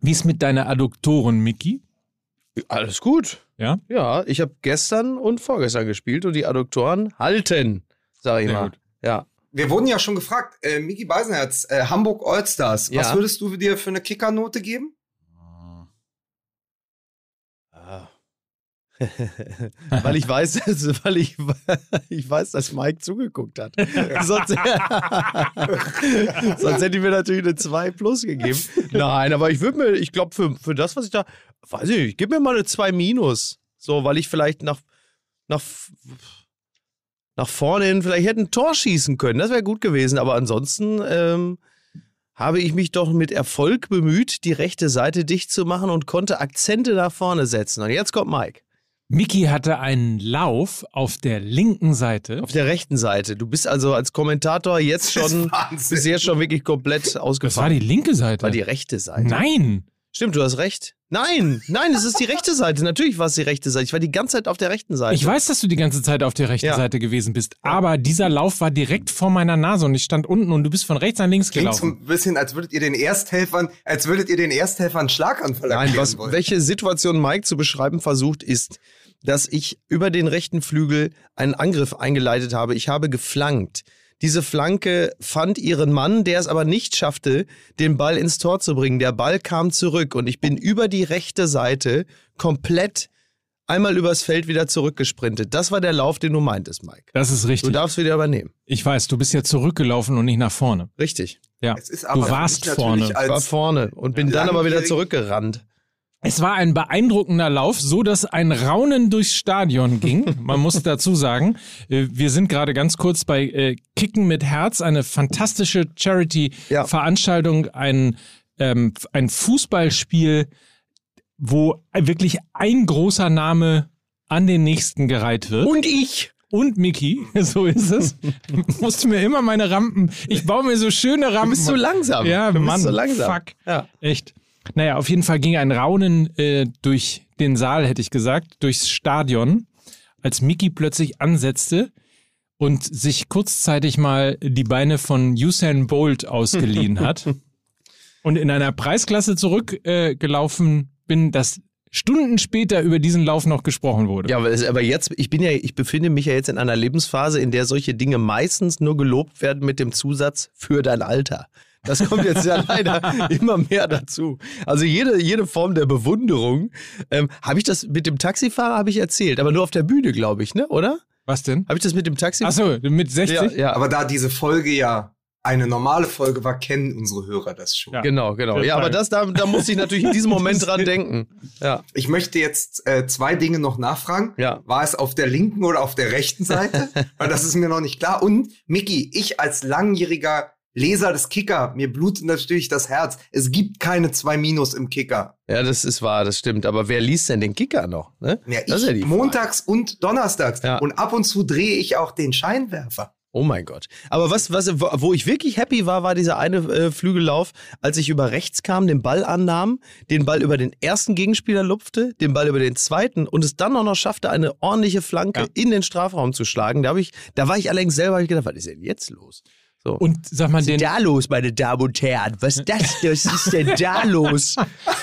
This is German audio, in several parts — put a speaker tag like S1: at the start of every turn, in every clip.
S1: Wie ist mit deiner Adduktoren, Mickey?
S2: Alles gut.
S1: Ja?
S2: Ja, ich habe gestern und vorgestern gespielt und die Adduktoren halten, sag ich
S1: Sehr
S2: mal.
S1: gut.
S2: Ja.
S3: Wir wurden ja schon gefragt, äh, Miki Beisenherz, äh, Hamburg Allstars,
S2: Ja.
S3: was würdest du dir für eine Kickernote geben?
S2: Weil ich weiß, dass- weil ich, ich weiß, dass Mike zugeguckt hat. sonst, sonst hätte ich mir natürlich eine 2 plus gegeben. Nein, aber ich würde mir, ich glaube, für, für das, was ich da, weiß ich nicht, ich gebe mir mal eine 2 minus. So, weil ich vielleicht nach, nach, nach vorne hin vielleicht hätte ein Tor schießen können. Das wäre gut gewesen. Aber ansonsten ähm, habe ich mich doch mit Erfolg bemüht, die rechte Seite dicht zu machen und konnte Akzente nach vorne setzen. Und jetzt kommt Mike.
S1: Mickey hatte einen Lauf auf der linken Seite.
S2: Auf der rechten Seite. Du bist also als Kommentator jetzt schon, jetzt schon wirklich komplett
S1: Das war
S2: ausgefallen.
S1: die linke Seite.
S2: war die rechte Seite.
S1: Nein!
S2: Stimmt, du hast recht. Nein, nein, es ist die rechte Seite. Natürlich war es die rechte Seite. Ich war die ganze Zeit auf der rechten Seite.
S1: Ich weiß, dass du die ganze Zeit auf der rechten
S2: Ja.
S1: Seite gewesen bist, aber dieser Lauf war direkt vor meiner Nase und ich stand unten und du bist von rechts nach links
S3: Klingt so
S1: gelaufen.
S3: ein bisschen, als würdet ihr den Ersthelfern, als würdet ihr den Ersthelfern einen Schlaganfall
S2: Nein,
S3: erklären
S2: was,
S3: wollen.
S2: welche Situation Mike zu beschreiben versucht, ist, dass ich über den rechten Flügel einen Angriff eingeleitet habe. Ich habe geflankt. Diese Flanke fand ihren Mann, der es aber nicht schaffte, den Ball ins Tor zu bringen. Der Ball kam zurück und ich bin über die rechte Seite komplett einmal übers Feld wieder zurückgesprintet. Das war der Lauf, den du meintest, Mike.
S1: Das ist
S2: Du
S1: richtig.
S2: darfst wieder übernehmen.
S1: Ich weiß, du bist ja zurückgelaufen und nicht nach vorne.
S2: Richtig.
S1: Ja.
S3: Es ist aber
S1: du warst vorne.
S2: Ich war vorne und bin dann aber wieder zurückgerannt.
S1: Es war ein beeindruckender Lauf, so dass ein Raunen durchs Stadion ging. Man muss dazu sagen, äh, wir sind gerade ganz kurz bei äh, Kicken mit Herz, eine fantastische Charity-Veranstaltung, ein, ähm, ein Fußballspiel, wo wirklich ein großer Name an den nächsten gereiht wird.
S2: Und ich.
S1: Und Mickey, so ist es. Musste mir immer meine Rampen. Ich baue mir so schöne Rampen.
S2: Du bist so langsam.
S1: Ja,
S2: du bist
S1: Mann.
S2: so langsam.
S1: Fuck.
S2: Ja.
S1: Echt. Naja, auf jeden Fall ging ein Raunen äh, durch den Saal, hätte ich gesagt, durchs Stadion, als Mickey plötzlich ansetzte und sich kurzzeitig mal die Beine von Usain Bolt ausgeliehen hat und in einer Preisklasse zurückgelaufen äh, bin, dass Stunden später über diesen Lauf noch gesprochen wurde.
S2: Ja, aber jetzt, ich bin ja, ich befinde mich ja jetzt in einer Lebensphase, in der solche Dinge meistens nur gelobt werden mit dem Zusatz für dein Alter. Das kommt jetzt ja leider immer mehr dazu. Also jede, jede Form der Bewunderung. Ähm, habe ich das mit dem Taxifahrer habe ich erzählt, aber nur auf der Bühne, glaube ich, ne? Oder?
S1: Was denn?
S2: Habe ich das mit dem Taxifahrer?
S1: Achso, mit 60?
S2: ja, ja.
S3: aber da diese Folge ja eine normale Folge war, kennen unsere Hörer das schon.
S1: Ja.
S2: Genau, genau. Ja, aber das, da, da muss ich natürlich in diesem Moment dran denken. Ja.
S3: Ich möchte jetzt äh, zwei Dinge noch nachfragen.
S2: Ja.
S3: War es auf der linken oder auf der rechten Seite? Weil das ist mir noch nicht klar. Und Mickey, ich als langjähriger Leser des Kicker, mir blutet natürlich das Herz. Es gibt keine zwei Minus im Kicker.
S2: Ja, das ist wahr, das stimmt. Aber wer liest denn den Kicker noch? Ne?
S3: Ja,
S2: das ist ja
S3: ich montags und donnerstags.
S2: Ja.
S3: Und ab und zu drehe ich auch den Scheinwerfer.
S2: Oh mein Gott. Aber was, was, wo ich wirklich happy war, war dieser eine äh, Flügellauf, als ich über rechts kam, den Ball annahm, den Ball über den ersten Gegenspieler lupfte, den Ball über den zweiten und es dann auch noch schaffte, eine ordentliche Flanke
S1: Ja.
S2: in den Strafraum zu schlagen. Da, ich, da war ich allerdings selber, hab ich gedacht, was ist denn jetzt los? So.
S1: Und sag mal,
S2: was ist da los, meine Damen und Herren? Was ist das? Was ist denn da los?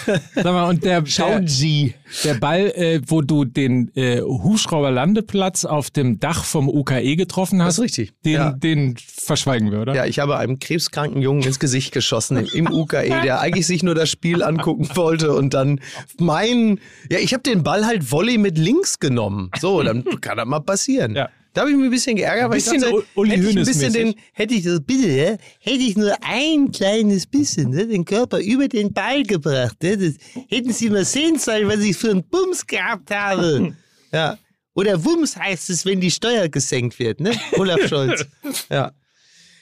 S1: sag mal, und der,
S2: Schauen Sie.
S1: Der Ball, äh, wo du den äh, Hubschrauberlandeplatz auf dem Dach vom UKE getroffen
S2: Das
S1: hast,
S2: ist richtig.
S1: den,
S2: ja.
S1: den verschweigen wir, oder?
S2: Ja, ich habe einem krebskranken Jungen ins Gesicht geschossen im, im UKE, der eigentlich sich nur das Spiel angucken wollte und dann mein, ja, ich habe den Ball halt Volley mit links genommen. So, dann kann das mal passieren.
S1: Ja.
S2: Da habe ich mich ein bisschen geärgert, weil
S1: Bisschen
S2: ich dachte,
S1: Uli
S2: hätte ich ein bisschen den, hätte ich das, bitte, hätte ich nur ein kleines bisschen, ne, den Körper über den Ball gebracht, ne, das, hätten Sie mal sehen sollen, was ich für einen Bums gehabt habe. ja. Oder Wumms heißt es, wenn die Steuer gesenkt wird, ne? Olaf Scholz. ja.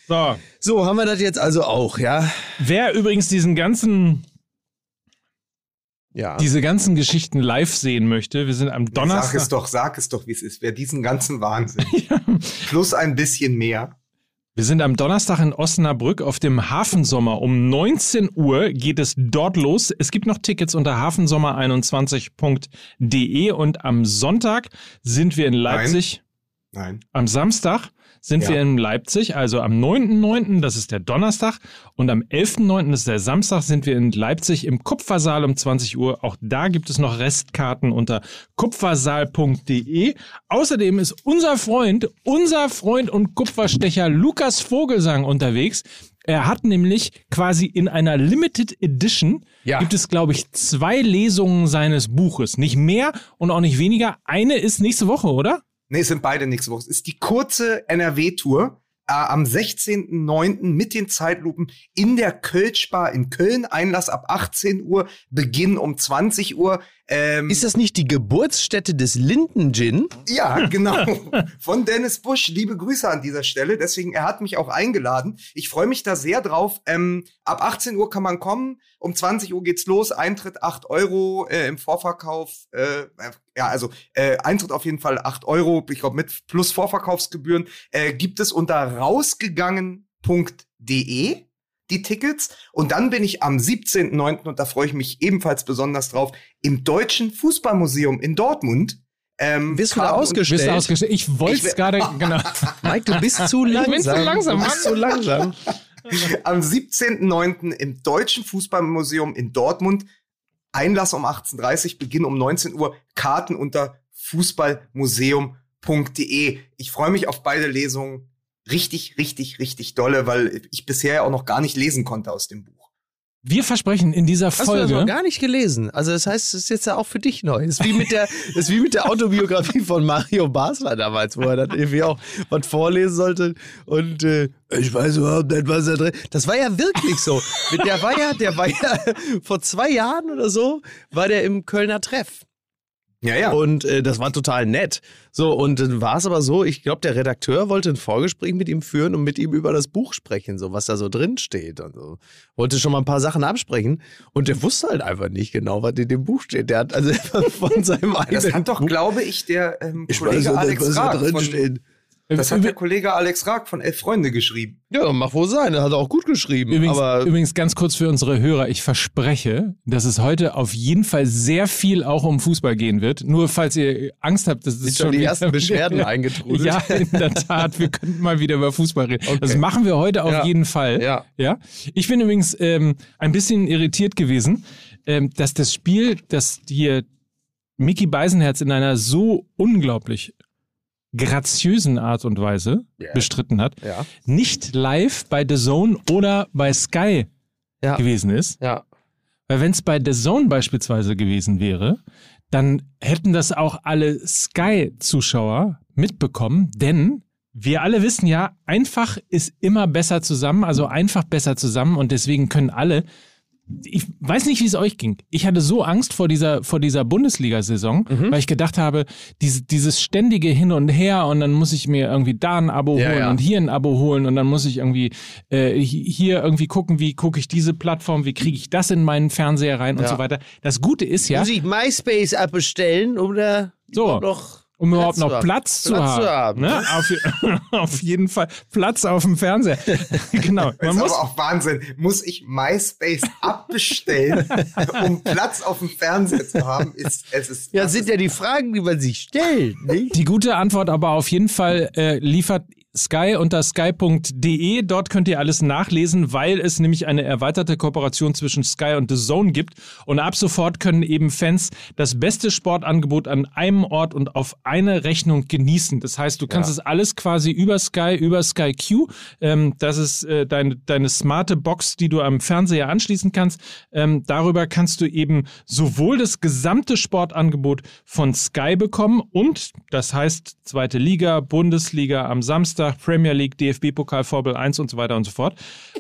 S1: So.
S2: So, haben wir das jetzt also auch, ja?
S1: Wer übrigens diesen ganzen,
S2: Ja.
S1: diese ganzen Geschichten live sehen möchte, wir sind am
S3: Sag es
S1: Donnerstag.
S3: doch, sag es doch, wie es ist. Wer diesen ganzen Wahnsinn plus ein bisschen mehr.
S1: Wir sind am Donnerstag in Osnabrück auf dem Hafensommer. Um 19 Uhr geht es dort los. Es gibt noch Tickets unter hafensommer21.de und am Sonntag sind wir in Leipzig.
S3: Nein.
S1: Am Samstag sind
S2: Ja.
S1: wir in Leipzig, also am 9.9., das ist der Donnerstag, und am 11.9., das ist der Samstag, sind wir in Leipzig im Kupfersaal um 20 Uhr. Auch da gibt es noch Restkarten unter kupfersaal.de. Außerdem ist unser Freund, unser Freund und Kupferstecher Lukas Vogelsang unterwegs. Er hat nämlich quasi in einer Limited Edition
S2: Ja.
S1: gibt es, glaube ich, zwei Lesungen seines Buches. Nicht mehr und auch nicht weniger. Eine ist nächste Woche, oder?
S3: Nee, sind beide nächste Woche. Es ist die kurze NRW-Tour äh, am 16.09. mit den Zeitlupen in der Kölschbar in Köln. Einlass ab 18 Uhr, Beginn um 20 Uhr. Ähm,
S2: Ist das nicht die Geburtsstätte des Linden-Gin?
S3: ja, genau. Von Dennis Busch. Liebe Grüße an dieser Stelle. Deswegen, er hat mich auch eingeladen. Ich freue mich da sehr drauf. Ähm, ab 18 Uhr kann man kommen. Um 20 Uhr geht's los. Eintritt 8 Euro äh, im Vorverkauf. Äh, ja, also äh, Eintritt auf jeden Fall 8 Euro. Ich glaube, mit plus Vorverkaufsgebühren äh, gibt es unter rausgegangen.de die Tickets. Und dann bin ich am 17.09. und da freue ich mich ebenfalls besonders drauf, im Deutschen Fußballmuseum in Dortmund. Ähm,
S2: Wirst du da ausgestellt?
S1: Bist du ausgestellt? Ich wollte
S3: Ich
S1: es gerade, genau.
S2: Mike, du bist zu langsam.
S1: bin zu langsam,
S2: Du bist zu langsam.
S3: am 17.09. im Deutschen Fußballmuseum in Dortmund. Einlass um 18.30 Uhr, Beginn um 19 Uhr. Karten unter fußballmuseum.de. Ich freue mich auf beide Lesungen. Richtig, richtig, richtig dolle, weil ich bisher ja auch noch gar nicht lesen konnte aus dem Buch.
S1: Wir versprechen in dieser
S2: Hast du das noch
S1: Folge.
S2: gar nicht gelesen? Also das heißt, es ist jetzt ja auch für dich neu. Das ist wie mit der, ist wie mit der Autobiografie von Mario Basler damals, wo er dann irgendwie auch was vorlesen sollte und äh, ich weiß überhaupt nicht, was da drin. Das war ja wirklich so. Mit der war ja, der war ja vor zwei Jahren oder so, war der im Kölner Treff.
S3: Ja, ja.
S2: Und äh, das war total nett. So, und dann war es aber so, ich glaube, der Redakteur wollte ein Vorgespräch mit ihm führen und mit ihm über das Buch sprechen, so was da so drin steht. Und so. Wollte schon mal ein paar Sachen absprechen. Und der wusste halt einfach nicht genau, was in dem Buch steht. Der hat also von seinem eigenen
S3: das hat doch,
S2: Buch,
S3: glaube ich, der ähm,
S2: ich
S3: Kollege
S2: weiß
S3: Alex
S2: was da drin
S3: von,
S2: steht.
S3: Das hat der Kollege Alex Raag von Elf Freunde geschrieben.
S2: Ja, mag wohl sein. Er hat auch gut geschrieben.
S1: Übrigens,
S2: aber
S1: übrigens ganz kurz für unsere Hörer, ich verspreche, dass es heute auf jeden Fall sehr viel auch um Fußball gehen wird. Nur falls ihr Angst habt, dass es
S2: schon die ersten Beschwerden eingetrudelt.
S1: Ja, in der Tat, wir könnten mal wieder über Fußball reden. Das machen wir heute auf
S2: Ja.
S1: jeden Fall.
S2: Ja.
S1: ja. Ich bin übrigens ähm, ein bisschen irritiert gewesen, ähm, dass das Spiel, das hier Mickey Beisenherz in einer so unglaublich graziösen Art und Weise
S2: Ja.
S1: bestritten hat,
S2: Ja.
S1: nicht live bei The Zone oder bei Sky
S2: Ja.
S1: gewesen ist.
S2: Ja.
S1: Weil wenn es bei The Zone beispielsweise gewesen wäre, dann hätten das auch alle Sky-Zuschauer mitbekommen, denn wir alle wissen ja, einfach ist immer besser zusammen, also einfach besser zusammen und deswegen können alle. Ich weiß nicht, wie es euch ging. Ich hatte so Angst vor dieser, vor dieser Bundesliga-Saison,
S2: Mhm.
S1: weil ich gedacht habe, diese, dieses ständige Hin und Her und dann muss ich mir irgendwie da ein Abo
S2: Ja,
S1: holen
S2: ja.
S1: und hier ein Abo holen und dann muss ich irgendwie äh, hi- hier irgendwie gucken, wie gucke ich diese Plattform, wie kriege ich das in meinen Fernseher rein und
S2: Ja.
S1: so weiter. Das Gute ist ja,
S2: Muss ich MySpace abbestellen oder
S1: So.
S2: noch
S1: um überhaupt noch
S2: haben?
S1: Platz zu
S2: Platz
S1: haben.
S2: zu haben.
S1: Ne? Auf, auf jeden Fall Platz auf dem Fernseher. genau.
S3: Das
S1: Man
S3: ist
S1: muss,
S3: aber auch Wahnsinn. Muss ich MySpace abbestellen, um Platz auf dem Fernseher zu haben? Ist, es ist,
S2: Ja,
S3: das
S2: sind
S3: ist,
S2: ja die Fragen, die man sich stellt, nicht?
S1: die gute Antwort aber auf jeden Fall äh, liefert Sky unter sky.de. Dort könnt ihr alles nachlesen, weil es nämlich eine erweiterte Kooperation zwischen Sky und The Zone gibt. Und ab sofort können eben Fans das beste Sportangebot an einem Ort und auf eine Rechnung genießen. Das heißt, du kannst es alles quasi über Sky, über Sky Q. Ähm, das ist äh, deine, deine smarte Box, die du am Fernseher anschließen kannst. Ähm, darüber kannst du eben sowohl das gesamte Sportangebot von Sky bekommen und das heißt zweite Liga, Bundesliga am Samstag, Premier League, DFB-Pokal, Formel 1 und so weiter und so fort.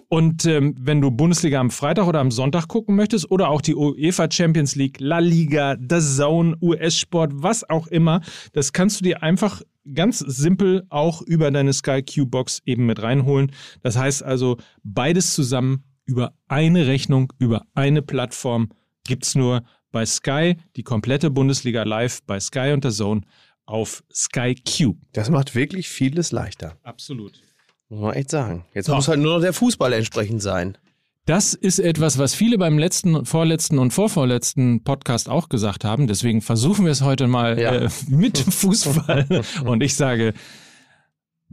S1: Und ähm, wenn du Bundesliga am Freitag oder am Sonntag gucken möchtest oder auch die UEFA Champions League, La Liga, The Zone, US-Sport, was auch immer, das kannst du dir einfach ganz simpel auch über deine Sky Q-Box eben mit reinholen. Das heißt also, beides zusammen über eine Rechnung, über eine Plattform gibt's nur bei Sky, die komplette Bundesliga live bei Sky und der Zone auf Sky Q.
S2: Das macht wirklich vieles leichter.
S1: Absolut.
S2: Muss man echt sagen. Jetzt
S1: So.
S2: muss halt nur noch der Fußball entsprechend sein.
S1: Das ist etwas, was viele beim letzten, vorletzten und vorvorletzten Podcast auch gesagt haben. Deswegen versuchen wir es heute mal
S2: Ja.
S1: äh, mit Fußball. und ich sage,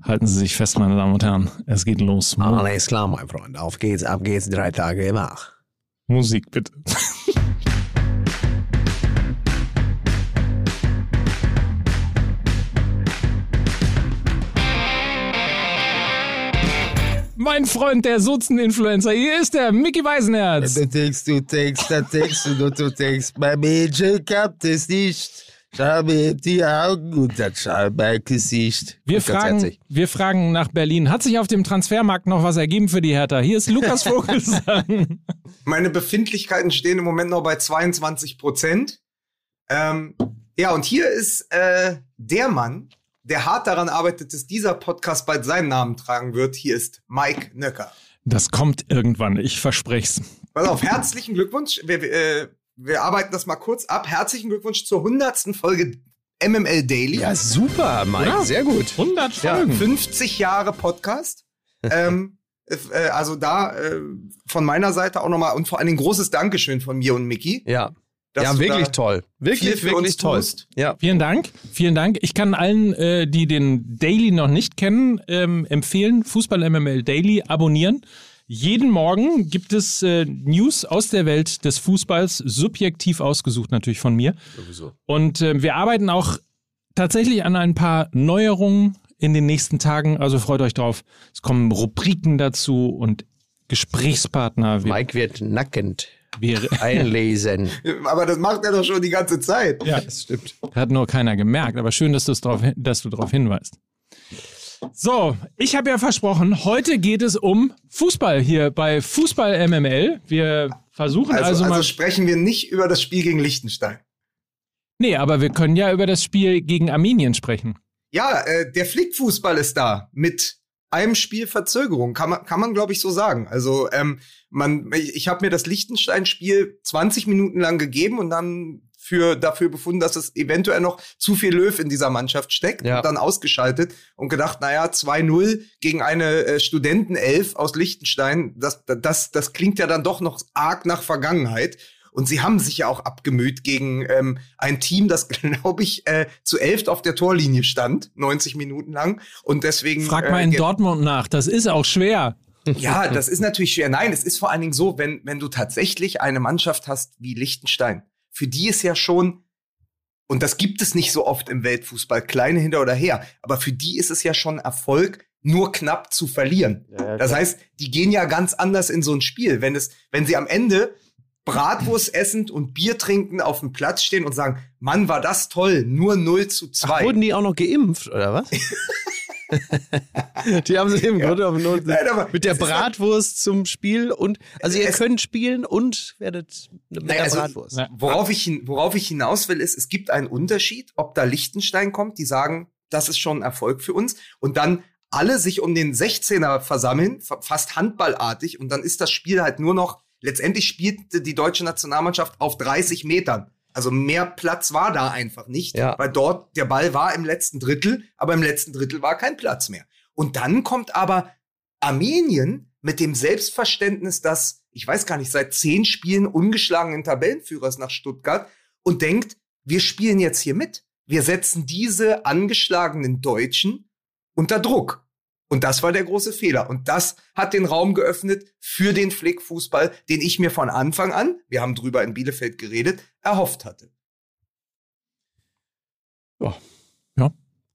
S1: Halten Sie sich fest, meine Damen und Herren. Es geht los.
S2: Alles klar, mein Freund. Auf geht's, ab geht's, drei Tage wach.
S1: Musik bitte. Mein Freund, der Sozen-Influencer, hier ist der Mickey Weisenherz.
S2: Da denkst du, denkst, da denkst du, und du denkst, mein Mädchen klappt es nicht. Schau mir die Augen und dann schau mein Gesicht.
S1: Wir fragen, wir fragen nach Berlin. Hat sich auf dem Transfermarkt noch was ergeben für die Hertha? Hier ist Lukas Vogelsang.
S3: Meine Befindlichkeiten stehen im Moment noch bei 22 Prozent. Ähm, ja, und hier ist äh, der Mann, der hart daran arbeitet, dass dieser Podcast bald seinen Namen tragen wird. Hier ist Mike Nöcker.
S1: Das kommt irgendwann, ich versprech's.
S3: Pass auf, herzlichen Glückwunsch. Wir, äh, wir arbeiten das mal kurz ab. Herzlichen Glückwunsch zur 100. Folge MML Daily.
S2: Ja, super, Mike.
S1: Oder?
S2: Sehr gut.
S1: 100
S2: Ja,
S1: Folgen.
S3: 50 Jahre Podcast. ähm, äh, also da äh, von meiner Seite auch nochmal und vor allen Dingen großes Dankeschön von mir und Mickey.
S2: Ja.
S3: Dass
S2: ja,
S3: du
S2: wirklich
S3: da
S2: toll. Wirklich,
S3: viel für
S2: wirklich
S3: uns
S2: toll.
S3: tust.
S2: Ja.
S1: Vielen Dank, vielen Dank. Ich kann allen, äh, die den Daily noch nicht kennen, ähm, empfehlen, Fußball MML Daily abonnieren. Jeden Morgen gibt es äh, News aus der Welt des Fußballs, subjektiv ausgesucht natürlich von mir.
S2: Sowieso.
S1: Und äh, wir arbeiten auch tatsächlich an ein paar Neuerungen in den nächsten Tagen. Also freut euch drauf. Es kommen Rubriken dazu und Gesprächspartner.
S2: Mike wird nackend
S1: wir,
S2: einlesen.
S3: Aber das macht er doch schon die ganze Zeit.
S1: ja,
S2: das stimmt.
S1: Hat nur keiner gemerkt, aber schön, dass, drauf, dass du darauf hinweist. So, ich habe ja versprochen, heute geht es um Fußball hier bei Fußball MML. Wir versuchen also,
S3: Also, also,
S1: mal.
S3: sprechen wir nicht über das Spiel gegen Liechtenstein.
S1: nee, aber wir können ja über das Spiel gegen Armenien sprechen.
S3: Ja, äh, der Flickfußball ist da mit einem Spiel Verzögerung, kann man, kann man glaube ich so sagen. Also ähm, man, ich, habe mir das Liechtenstein-Spiel 20 Minuten lang gegeben und dann für dafür befunden, dass es eventuell noch zu viel Löw in dieser Mannschaft steckt
S2: Ja.
S3: und dann ausgeschaltet und gedacht, naja, 2-0 gegen eine äh, Studentenelf aus Liechtenstein, das, das, das klingt ja dann doch noch arg nach Vergangenheit. Und sie haben sich ja auch abgemüht gegen ähm, ein Team, das, glaube ich, äh, zu elft auf der Torlinie stand, 90 Minuten lang. Und deswegen.
S1: Frag mal in
S3: äh,
S1: Dortmund nach, das ist auch schwer.
S3: ja, das ist natürlich schwer. Nein, es ist vor allen Dingen so, wenn, wenn du tatsächlich eine Mannschaft hast wie Liechtenstein, für die ist ja schon, und das gibt es nicht so oft im Weltfußball, kleine hinter oder her, aber für die ist es ja schon Erfolg, nur knapp zu verlieren. Das heißt, die gehen ja ganz anders in so ein Spiel. Wenn es, wenn sie am Ende Bratwurst essend und Bier trinken auf dem Platz stehen und sagen, Mann, war das toll, nur 0 zu 2.
S2: Ach, wurden die auch noch geimpft, oder was? die haben sich im
S3: Ja.
S2: Grunde genommen nur
S3: Nein, aber
S2: mit der
S3: ist
S2: Bratwurst zum Spiel und also ihr könnt spielen und werdet mit
S3: Naja,
S2: der
S3: also-
S2: Bratwurst.
S1: Na,
S3: Worauf ich, worauf ich hinaus will, ist, es gibt einen Unterschied, ob da Liechtenstein kommt, die sagen, das ist schon ein Erfolg für uns, und dann alle sich um den 16er versammeln, fa- fast handballartig, und dann ist das Spiel halt nur noch, letztendlich spielte die deutsche Nationalmannschaft auf 30 Metern. Also mehr Platz war da einfach nicht,
S2: Ja.
S3: weil dort der Ball war im letzten Drittel, aber im letzten Drittel war kein Platz mehr. Und dann kommt aber Armenien mit dem Selbstverständnis, dass, ich weiß gar nicht, seit zehn Spielen ungeschlagenen Tabellenführers nach Stuttgart und denkt, wir spielen jetzt hier mit. Wir setzen diese angeschlagenen Deutschen unter Druck. Und das war der große Fehler. Und das hat den Raum geöffnet für den Flickfußball, den ich mir von Anfang an, wir haben drüber in Bielefeld geredet, erhofft hatte.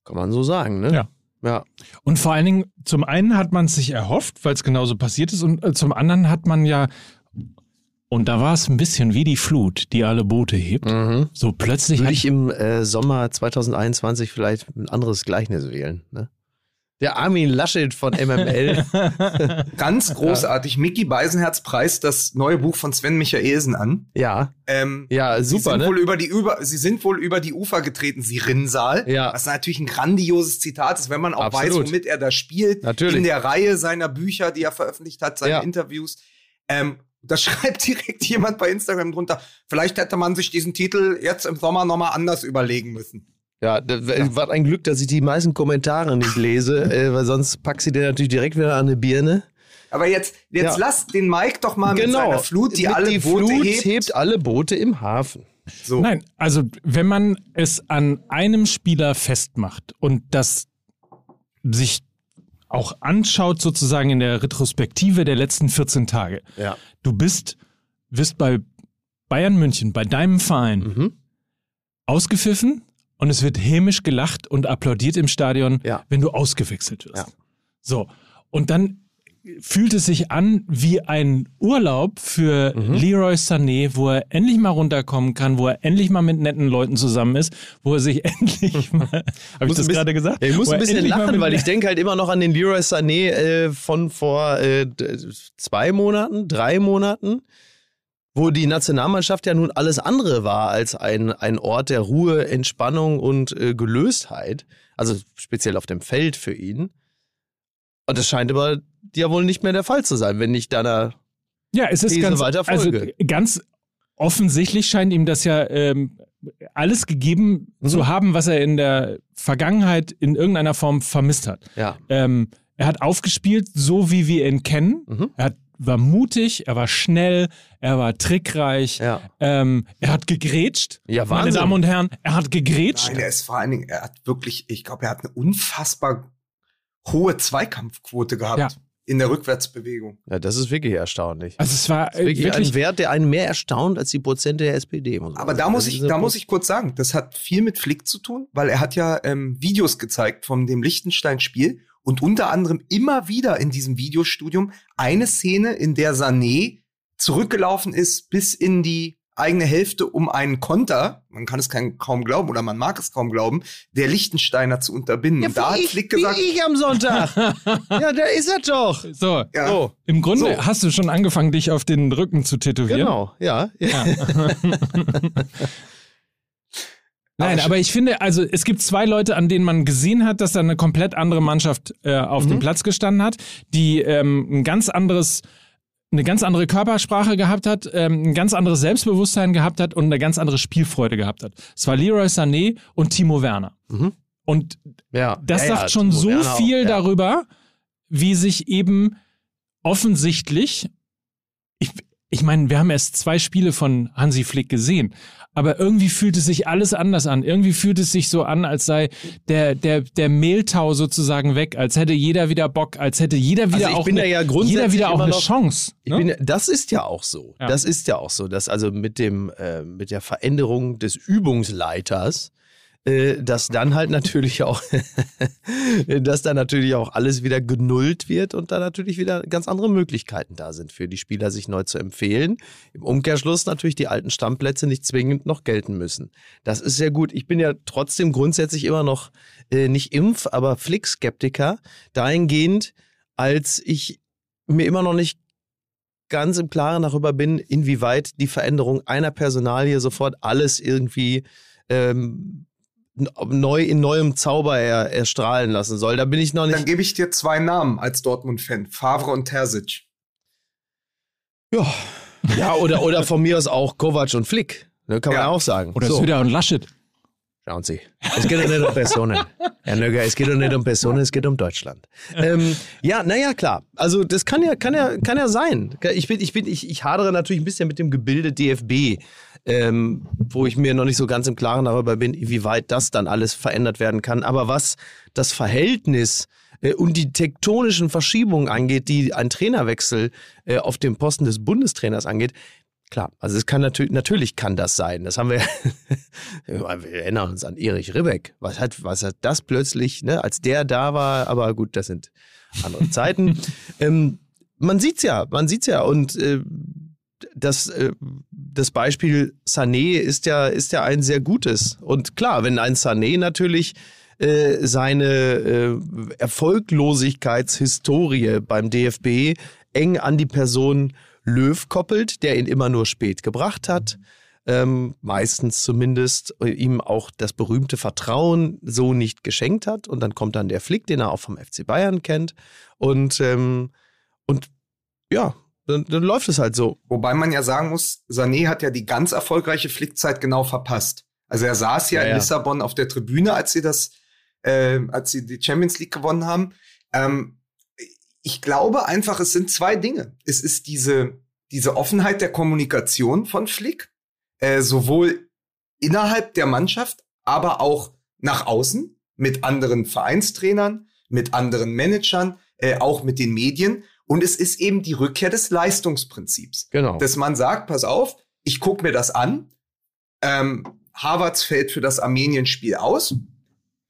S2: Kann man so sagen, ne?
S1: Ja.
S2: Ja.
S1: Und vor allen Dingen, zum einen hat man es sich erhofft, weil es genauso passiert ist, und äh, zum anderen hat man ja, und da war es ein bisschen wie die Flut, die alle Boote hebt.
S2: Mhm.
S1: So plötzlich
S2: Würde
S1: hat,
S2: ich im äh, Sommer 2021 vielleicht ein anderes Gleichnis wählen. Ne? Der Armin Laschet von MML.
S3: Ganz großartig. Mickey Beisenherz preist das neue Buch von Sven Michaelsen an.
S2: ja,
S3: Ähm,
S2: ja,
S3: Sie
S2: super,
S3: sind,
S2: ne?
S3: wohl über die über, sie sind wohl über die Ufer getreten, Sie Rinnsal.
S2: Ja.
S3: Was natürlich ein grandioses Zitat ist, wenn man auch
S2: Absolut.
S3: weiß, womit er da spielt.
S2: Natürlich.
S3: In der Reihe seiner Bücher, die er veröffentlicht hat, seine
S2: Ja.
S3: Interviews. Ähm, da schreibt direkt jemand bei Instagram drunter, vielleicht hätte man sich diesen Titel jetzt im Sommer nochmal anders überlegen müssen.
S2: Ja, das war ein Glück, dass ich die meisten Kommentare nicht lese, äh, weil sonst packst du dir natürlich direkt wieder an eine Birne.
S3: Aber jetzt, jetzt
S2: Ja.
S3: lass den Mike doch mal mit seiner Flut, die
S2: Genau. Mit
S3: alle
S2: die
S3: Boote
S2: Flut
S3: hebt.
S2: hebt alle Boote im Hafen.
S3: So.
S1: Nein, also wenn man es an einem Spieler festmacht und das sich auch anschaut, sozusagen in der Retrospektive der letzten 14 Tage.
S2: Ja.
S1: Du bist, wirst bei Bayern München, bei deinem Verein,
S2: Mhm.
S1: ausgepfiffen und es wird hämisch gelacht und applaudiert im Stadion,
S2: Ja.
S1: wenn du ausgewechselt wirst.
S2: Ja.
S1: So. Und dann fühlt es sich an wie ein Urlaub für
S2: Mhm.
S1: Leroy Sané, wo er endlich mal runterkommen kann, wo er endlich mal mit netten Leuten zusammen ist, wo er sich endlich mal. Habe ich
S2: muss
S1: das
S2: bisschen-
S1: gerade gesagt?
S2: Ja, ich muss ein bisschen lachen, weil ich denke halt immer noch an den Leroy Sané äh, von vor äh, zwei Monaten, drei Monaten, wo die Nationalmannschaft ja nun alles andere war als ein, ein Ort der Ruhe, Entspannung und äh, Gelöstheit. Also speziell auf dem Feld für ihn. Und das scheint aber ja wohl nicht mehr der Fall zu sein, wenn nicht deiner.
S1: Ja, es ist
S2: These
S1: ganz,
S2: weiter
S1: also
S2: Folge.
S1: ganz offensichtlich scheint ihm das ja ähm, alles gegeben
S2: Mhm.
S1: zu haben, was er in der Vergangenheit in irgendeiner Form vermisst hat.
S2: Ja.
S1: Ähm, er hat aufgespielt, so wie wir ihn kennen.
S2: Mhm.
S1: Er hat, war mutig, er war schnell, er war trickreich,
S2: Ja.
S1: ähm, er hat gegrätscht.
S2: Ja,
S1: Meine
S2: Wahnsinn.
S1: Damen und Herren, er hat gegrätscht.
S3: Nein, er ist vor allen Dingen, er hat wirklich, ich glaube, er hat eine unfassbar hohe Zweikampfquote gehabt
S1: Ja.
S3: in der Rückwärtsbewegung.
S2: Ja, das ist wirklich erstaunlich.
S1: Also es war
S2: Das ist wirklich,
S1: wirklich
S2: ein Wert, der einen mehr erstaunt als die Prozente der SPD.
S3: Aber
S2: sagen.
S3: da muss ich, da muss ich kurz sagen, das hat viel mit Flick zu tun, weil er hat ja ähm, Videos gezeigt von dem Liechtenstein-Spiel und unter anderem immer wieder in diesem Videostudium eine Szene, in der Sané zurückgelaufen ist bis in die eigene Hälfte, um einen Konter, man kann es kein, kaum glauben oder man mag es kaum glauben, der Liechtensteiner zu unterbinden.
S2: Ja,
S3: und da hat
S2: ich,
S3: Flick gesagt,
S2: wie ich am Sonntag. ja, da ist er doch.
S1: so.
S3: ja,
S2: So,
S1: Im Grunde
S3: So.
S1: hast du schon angefangen, dich auf den Rücken zu tätowieren.
S2: genau, ja.
S1: Ja. Nein, aber ich finde, also es gibt zwei Leute, an denen man gesehen hat, dass da eine komplett andere Mannschaft äh, auf dem Platz gestanden hat, die ähm, ein ganz anderes, eine ganz andere Körpersprache gehabt hat, ähm, ein ganz anderes Selbstbewusstsein gehabt hat und eine ganz andere Spielfreude gehabt hat. Es war Leroy Sané und Timo Werner.
S2: Mhm.
S1: Und
S2: ja.
S1: das
S2: ja,
S1: sagt
S2: ja,
S1: schon
S2: Timo
S1: so
S2: Werner auch,
S1: viel
S2: ja.
S1: darüber, wie sich eben offensichtlich, ich, ich meine, wir haben erst zwei Spiele von Hansi Flick gesehen, aber irgendwie fühlt es sich alles anders an. Irgendwie fühlt es sich so an, als sei der, der, der Mehltau sozusagen weg, als hätte jeder wieder Bock, als hätte jeder wieder
S2: Also ich
S1: auch,
S2: bin
S1: eine,
S2: ja
S1: jeder wieder auch eine
S2: noch-
S1: Chance.
S2: Ich
S1: Ne?
S2: bin, das ist ja auch so.
S1: Ja.
S2: Das ist ja auch so, dass also mit dem äh, mit der Veränderung des Übungsleiters, dass dann halt natürlich auch, dass dann natürlich auch alles wieder genullt wird und da natürlich wieder ganz andere Möglichkeiten da sind für die Spieler, sich neu zu empfehlen. Im Umkehrschluss natürlich die alten Stammplätze nicht zwingend noch gelten müssen. Das ist sehr gut. Ich bin ja trotzdem grundsätzlich immer noch äh, nicht Impf, aber Flick-Skeptiker dahingehend, als ich mir immer noch nicht ganz im Klaren darüber bin, inwieweit die Veränderung einer Personalie sofort alles irgendwie ähm, neu in neuem Zauber er, erstrahlen lassen soll. Da bin ich noch
S3: dann
S2: nicht.
S3: gebe ich dir zwei Namen als Dortmund-Fan, Favre und Terzic.
S2: Ja, ja oder, oder von mir aus auch Kovac und Flick. Ne, kann man
S3: Ja.
S2: auch sagen.
S1: Oder
S2: so,
S1: Süder und Laschet.
S2: schauen Sie. Es geht doch nicht um Personen. Herr Nöger, es geht doch nicht um Personen, es geht um Deutschland. Ähm, ja, naja, klar. Also das kann ja, kann ja, kann ja sein. Ich bin, ich bin, ich, ich hadere natürlich ein bisschen mit dem Gebilde DFB, ähm, wo ich mir noch nicht so ganz im Klaren darüber bin, wie weit das dann alles verändert werden kann. Aber was das Verhältnis äh, und die tektonischen Verschiebungen angeht, die ein Trainerwechsel äh, auf dem Posten des Bundestrainers angeht, Klar, also es kann natürlich, natürlich kann das sein. Das haben wir, wir erinnern uns an Erich Ribbeck. Was hat, was hat das plötzlich, ne, als der da war, aber gut, das sind andere Zeiten. ähm, man sieht's ja, man sieht's ja und äh, das, äh, das Beispiel Sané ist ja, ist ja ein sehr gutes. Und klar, wenn ein Sané natürlich äh, seine äh, Erfolglosigkeitshistorie beim DFB eng an die Person Löw koppelt, der ihn immer nur spät gebracht hat, ähm, meistens zumindest ihm auch das berühmte Vertrauen so nicht geschenkt hat. Und dann kommt dann der Flick, den er auch vom FC Bayern kennt. Und, ähm, und ja, dann, dann läuft es halt so.
S3: Wobei man ja sagen muss, Sané hat ja die ganz erfolgreiche Flickzeit genau verpasst. Also er saß ja,
S2: Ja,
S3: in
S2: ja.
S3: Lissabon auf der Tribüne, als sie das, äh, als sie die Champions League gewonnen haben. Ähm, ich glaube einfach, es sind zwei Dinge. Es ist diese, diese Offenheit der Kommunikation von Flick, äh, sowohl innerhalb der Mannschaft, aber auch nach außen mit anderen Vereinstrainern, mit anderen Managern, äh, auch mit den Medien. Und es ist eben die Rückkehr des Leistungsprinzips.
S2: Genau.
S3: Dass man sagt, pass auf, ich gucke mir das an. Ähm, Harvards fällt für das Armenien-Spiel aus.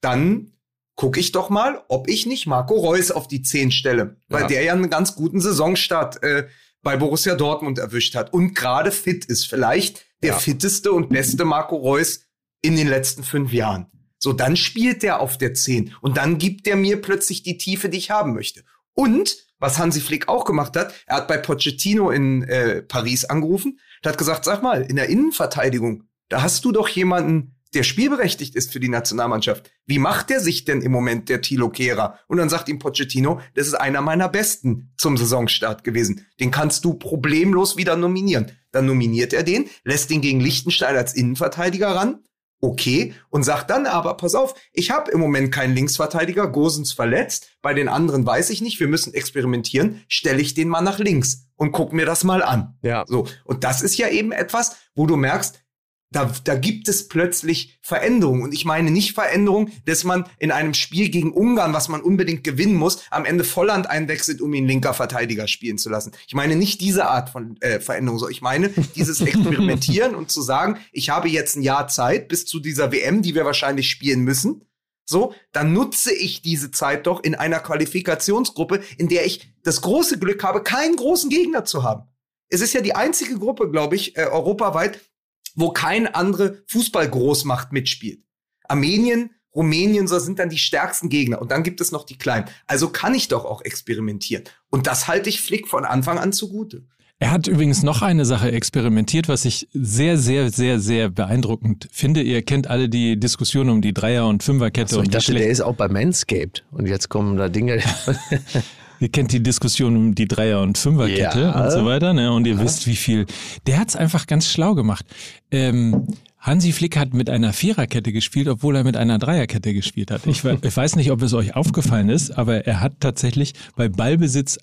S3: Dann gucke ich doch mal, ob ich nicht Marco Reus auf die 10 stelle. Weil
S2: Ja.
S3: der ja einen ganz guten Saisonstart äh, bei Borussia Dortmund erwischt hat und gerade fit ist. Vielleicht der
S2: Ja.
S3: fitteste und beste Marco Reus in den letzten fünf Jahren. So, dann spielt der auf der 10 und dann gibt der mir plötzlich die Tiefe, die ich haben möchte. Und was Hansi Flick auch gemacht hat, er hat bei Pochettino in äh, Paris angerufen und hat gesagt, sag mal, in der Innenverteidigung, da hast du doch jemanden, der spielberechtigt ist für die Nationalmannschaft. Wie macht der sich denn im Moment, der Thilo Kehrer? Und dann sagt ihm Pochettino, das ist einer meiner besten zum Saisonstart gewesen. Den kannst du problemlos wieder nominieren. Dann nominiert er den, lässt den gegen Liechtenstein als Innenverteidiger ran. Okay, und sagt dann aber, pass auf, ich habe im Moment keinen Linksverteidiger, Gosens verletzt, bei den anderen weiß ich nicht, wir müssen experimentieren, stelle ich den mal nach links und guck mir das mal an.
S2: Ja.
S3: So, und das ist ja eben etwas, wo du merkst, da, da gibt es plötzlich Veränderungen. Und ich meine nicht Veränderung, dass man in einem Spiel gegen Ungarn, was man unbedingt gewinnen muss, am Ende Volland einwechselt, um ihn linker Verteidiger spielen zu lassen. Ich meine nicht diese Art von äh, Veränderung. Ich meine dieses Experimentieren und zu sagen, ich habe jetzt ein Jahr Zeit bis zu dieser WM, die wir wahrscheinlich spielen müssen. So, dann nutze ich diese Zeit doch in einer Qualifikationsgruppe, in der ich das große Glück habe, keinen großen Gegner zu haben. Es ist ja die einzige Gruppe, glaube ich, äh, europaweit, wo keine andere Fußballgroßmacht mitspielt. Armenien, Rumänien, so sind dann die stärksten Gegner. Und dann gibt es noch die kleinen. Also kann ich doch auch experimentieren. Und das halte ich Flick von Anfang an zugute.
S1: Er hat übrigens noch eine Sache experimentiert, was ich sehr, sehr, sehr, sehr beeindruckend finde. Ihr kennt alle die Diskussion um die Dreier- und Fünferkette
S2: So, ich
S1: und
S2: dachte, der ist auch bei Manscaped. Und jetzt kommen da Dinge.
S1: Ihr kennt die Diskussion um die Dreier- und Fünferkette
S2: Ja.
S1: und so weiter, ne? Und ihr wisst, wie viel. Der hat's einfach ganz schlau gemacht. Ähm, Hansi Flick hat mit einer Viererkette gespielt, obwohl er mit einer Dreierkette gespielt hat. Ich, ich weiß nicht, ob es euch aufgefallen ist, aber er hat tatsächlich bei Ballbesitz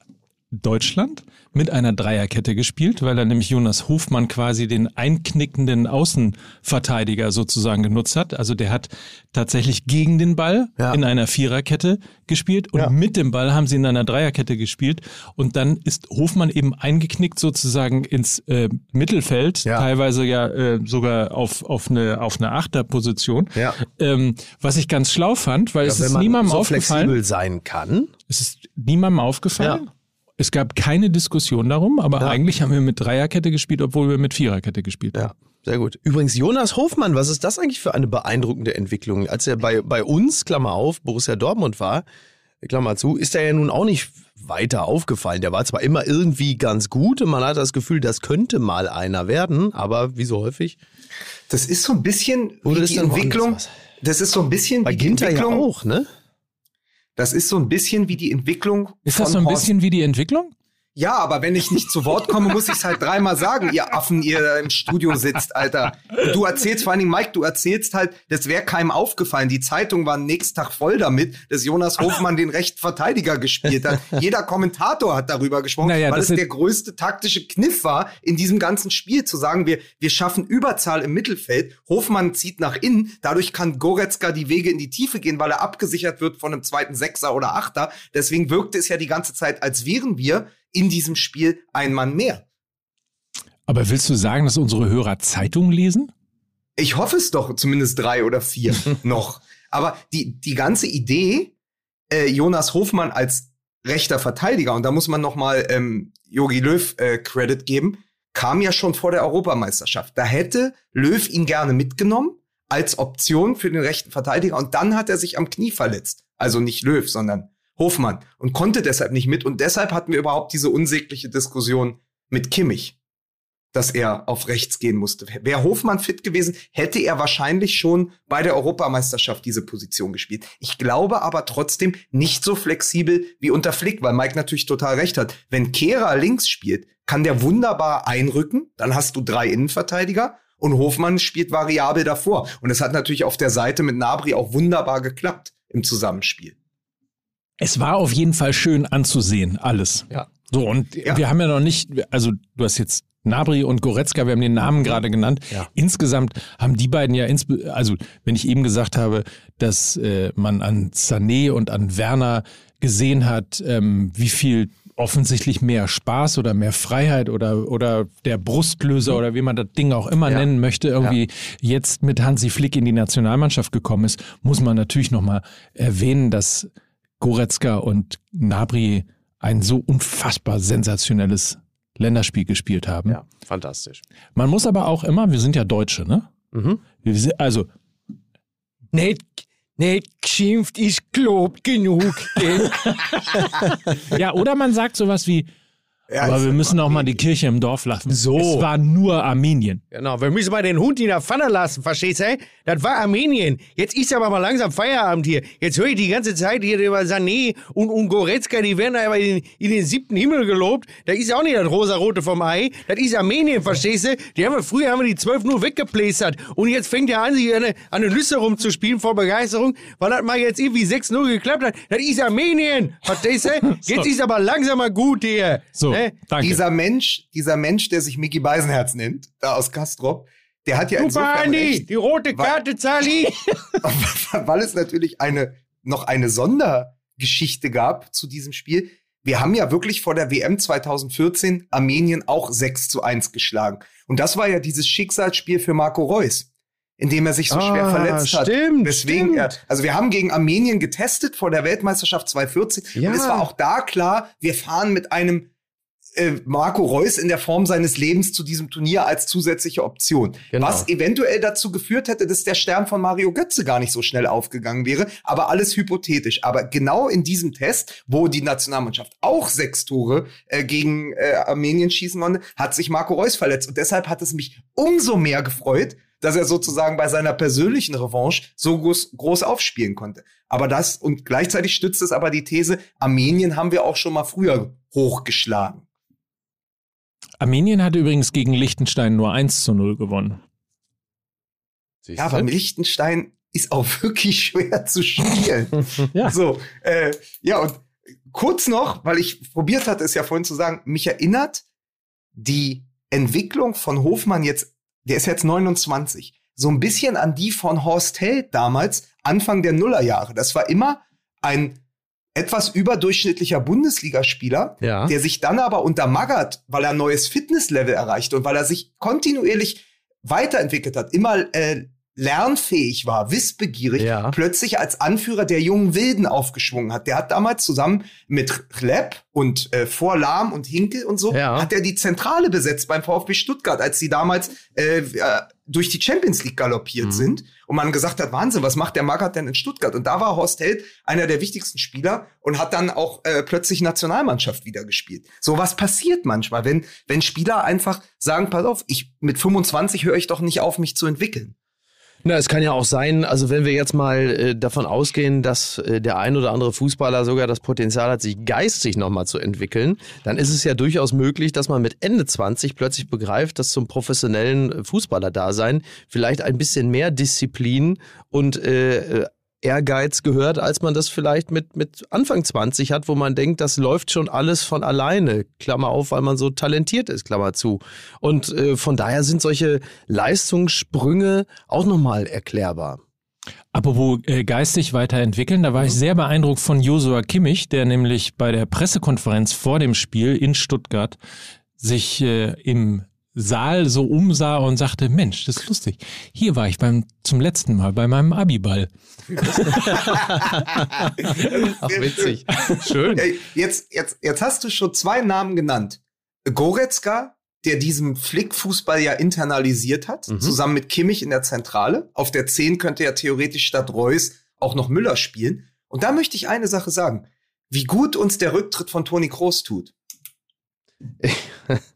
S1: Deutschland mit einer Dreierkette gespielt, weil er nämlich Jonas Hofmann quasi den einknickenden Außenverteidiger sozusagen genutzt hat. Also der hat tatsächlich gegen den Ball
S2: Ja.
S1: in einer Viererkette gespielt und
S2: Ja.
S1: mit dem Ball haben sie in einer Dreierkette gespielt und dann ist Hofmann eben eingeknickt sozusagen ins äh, Mittelfeld,
S2: Ja.
S1: teilweise ja äh, sogar auf, auf eine auf eine Achterposition. Ähm, was ich ganz schlau fand, weil es ist
S2: man
S1: niemandem
S2: so
S1: aufgefallen.
S2: flexibel sein kann.
S1: Es ist niemandem aufgefallen. Es gab keine Diskussion darum, aber
S2: Ja.
S1: eigentlich haben wir mit Dreierkette gespielt, obwohl wir mit Viererkette gespielt haben.
S2: Ja, sehr gut. Übrigens, Jonas Hofmann, was ist das eigentlich für eine beeindruckende Entwicklung? Als er bei, bei uns, Klammer auf, Borussia Dortmund war, Klammer zu, ist er ja nun auch nicht weiter aufgefallen. Der war zwar immer irgendwie ganz gut und man hat das Gefühl, das könnte mal einer werden, aber wie so häufig.
S3: Das ist so ein bisschen
S2: Oder
S3: wie
S2: ist
S3: die Entwicklung. Das ist so ein bisschen
S2: Bei
S3: wie die
S2: Ginter ja
S3: Entwicklung.
S2: auch, ne?
S3: Das ist so ein bisschen wie die Entwicklung.
S1: Ist das so ein bisschen wie die Entwicklung?
S3: Ja, aber wenn ich nicht zu Wort komme, muss ich es halt dreimal sagen, ihr Affen, ihr da im Studio sitzt, Alter. Und du erzählst, vor allen Dingen, Mike, du erzählst halt, das wäre keinem aufgefallen. Die Zeitung war nächsten Tag voll damit, dass Jonas Hofmann den rechten Verteidiger gespielt hat. Jeder Kommentator hat darüber gesprochen,
S1: Naja,
S3: weil es der größte taktische Kniff war, in diesem ganzen Spiel zu sagen, wir, wir schaffen Überzahl im Mittelfeld. Hofmann zieht nach innen. Dadurch kann Goretzka die Wege in die Tiefe gehen, weil er abgesichert wird von einem zweiten Sechser oder Achter. Deswegen wirkte es ja die ganze Zeit, als wären wir in diesem Spiel ein Mann mehr.
S1: Aber willst du sagen, dass unsere Hörer Zeitungen lesen?
S3: Ich hoffe es doch, zumindest drei oder vier noch. Aber die, die ganze Idee, äh, Jonas Hofmann als rechter Verteidiger, und da muss man noch mal ähm, Jogi Löw äh, Credit geben, kam ja schon vor der Europameisterschaft. Da hätte Löw ihn gerne mitgenommen als Option für den rechten Verteidiger und dann hat er sich am Knie verletzt. Also nicht Löw, sondern Hofmann und konnte deshalb nicht mit und deshalb hatten wir überhaupt diese unsägliche Diskussion mit Kimmich dass er auf rechts gehen musste. Wäre Hofmann fit gewesen, hätte er wahrscheinlich schon bei der Europameisterschaft diese Position gespielt. Ich glaube aber trotzdem nicht so flexibel wie unter Flick, weil Mike natürlich total recht hat. Wenn Kehrer links spielt, kann der wunderbar einrücken, dann hast du drei Innenverteidiger und Hofmann spielt variabel davor. Und es hat natürlich auf der Seite mit Nabri auch wunderbar geklappt im Zusammenspiel.
S1: Es war auf jeden Fall schön anzusehen, alles.
S2: Ja.
S1: So, und
S3: Ja.
S1: wir haben ja noch nicht, also du hast jetzt Nabri und Goretzka, wir haben den Namen gerade genannt.
S2: Ja.
S1: Insgesamt haben die beiden ja, also wenn ich eben gesagt habe, dass äh, man an Sané und an Werner gesehen hat, ähm, wie viel offensichtlich mehr Spaß oder mehr Freiheit oder, oder der Brustlöser oder wie man das Ding auch immer
S2: Ja.
S1: nennen möchte, irgendwie jetzt mit Hansi Flick in die Nationalmannschaft gekommen ist, muss man natürlich nochmal erwähnen, dass Goretzka und Nabri ein so unfassbar sensationelles Länderspiel gespielt haben.
S2: Ja, fantastisch.
S1: Man muss aber auch immer, wir sind ja Deutsche, ne?
S2: Mhm.
S1: Wir sind, also,
S4: Nicht, nicht geschimpft ist gelobt genug. gell?
S1: ja, oder man sagt sowas wie,
S3: Ja,
S1: aber wir müssen auch mal die Kirche im Dorf lassen.
S2: So.
S1: Es war nur Armenien.
S2: Genau, wir müssen mal den Hund in der Pfanne lassen, verstehst du? Das war Armenien. Jetzt ist aber mal langsam Feierabend hier. Jetzt höre ich die ganze Zeit hier über Sané und, und Goretzka, die werden da aber in, in den siebten Himmel gelobt. Das ist ja auch nicht das rosarote vom Ei. Das ist Armenien, verstehst du? Die haben wir, früher haben wir die 12 nur weggeplästert. Und jetzt fängt er an, sich an, eine- an den Lüsse rumzuspielen vor Begeisterung, weil das mal jetzt irgendwie 6-0 geklappt hat. Das ist Armenien, verstehst du? Jetzt ist aber langsam mal gut hier.
S1: So,
S2: Ne?
S1: danke.
S3: Dieser Mensch, dieser Mensch, der sich Mickey Beisenherz nennt, da aus Kastrop, der hat ja
S2: Super, Andi,
S3: recht,
S2: die rote
S3: Weil-
S2: Karte, Zali.
S3: weil es natürlich eine, noch eine Sondergeschichte gab zu diesem Spiel. Wir haben ja wirklich vor der WM 2014 Armenien auch 6 zu 1 geschlagen. Und das war ja dieses Schicksalsspiel für Marco Reus, in dem er sich so schwer
S2: Ah,
S3: verletzt hat.
S2: stimmt,
S3: Deswegen,
S2: stimmt.
S3: also wir haben gegen Armenien getestet vor der Weltmeisterschaft 2014
S2: Ja.
S3: und es war auch da klar, wir fahren mit einem Marco Reus in der Form seines Lebens zu diesem Turnier als zusätzliche Option.
S2: Genau.
S3: Was eventuell dazu geführt hätte, dass der Stern von Mario Götze gar nicht so schnell aufgegangen wäre. Aber alles hypothetisch. Aber genau in diesem Test, wo die Nationalmannschaft auch sechs Tore äh, gegen äh, Armenien schießen konnte, hat sich Marco Reus verletzt. Und deshalb hat es mich umso mehr gefreut, dass er sozusagen bei seiner persönlichen Revanche so groß, groß aufspielen konnte. Aber das, und gleichzeitig stützt es aber die These, Armenien haben wir auch schon mal früher hochgeschlagen.
S1: Armenien hat übrigens gegen Liechtenstein nur 1 zu 0 gewonnen.
S3: Ja, aber Liechtenstein ist auch wirklich schwer zu spielen.
S1: Ja.
S3: So, äh, ja, und kurz noch, weil ich probiert hatte, es ja vorhin zu sagen, mich erinnert die Entwicklung von Hofmann jetzt, der ist jetzt 29, so ein bisschen an die von Horst Held damals, Anfang der Nullerjahre. Das war immer ein etwas überdurchschnittlicher Bundesligaspieler,
S2: Ja.
S3: der sich dann aber unter Magath, weil er ein neues Fitnesslevel erreichte und weil er sich kontinuierlich weiterentwickelt hat, immer äh, lernfähig war, wissbegierig,
S2: Ja.
S3: plötzlich als Anführer der jungen Wilden aufgeschwungen hat. Der hat damals zusammen mit Klepp und äh, vor Lahm und Hinkel und so,
S2: Ja.
S3: hat er die Zentrale besetzt beim VfB Stuttgart, als sie damals äh, äh, durch die Champions League galoppiert
S2: Mhm.
S3: sind und man gesagt hat, Wahnsinn, was macht der Magath denn in Stuttgart? Und da war Horst Held einer der wichtigsten Spieler und hat dann auch äh, plötzlich Nationalmannschaft wieder gespielt. So was passiert manchmal, wenn, wenn Spieler einfach sagen, pass auf, ich, mit 25 höre ich doch nicht auf, mich zu entwickeln.
S2: Na, es kann ja auch sein, also wenn wir jetzt mal äh, davon ausgehen, dass äh, der ein oder andere Fußballer sogar das Potenzial hat, sich geistig nochmal zu entwickeln, dann ist es ja durchaus möglich, dass man mit Ende 20 plötzlich begreift, dass zum professionellen äh, Fußballer-Dasein vielleicht ein bisschen mehr Disziplin und äh, äh, Ehrgeiz gehört, als man das vielleicht mit, mit Anfang 20 hat, wo man denkt, das läuft schon alles von alleine. Klammer auf, weil man so talentiert ist, Klammer zu. Und äh, von daher sind solche Leistungssprünge auch nochmal erklärbar.
S1: Apropos äh, geistig weiterentwickeln, da war ich sehr beeindruckt von Josua Kimmich, der nämlich bei der Pressekonferenz vor dem Spiel in Stuttgart sich äh, im Saal so umsah und sagte, Mensch, das ist lustig. Hier war ich beim zum letzten Mal bei meinem Abiball.
S2: Ach, witzig. Schön.
S3: Jetzt, jetzt, jetzt hast du schon zwei Namen genannt. Goretzka, der diesen Flick-Fußball ja internalisiert hat,
S2: Mhm.
S3: zusammen mit Kimmich in der Zentrale. Auf der 10 könnte ja theoretisch statt Reus auch noch Müller spielen. Und da möchte ich eine Sache sagen. Wie gut uns der Rücktritt von Toni Kroos tut.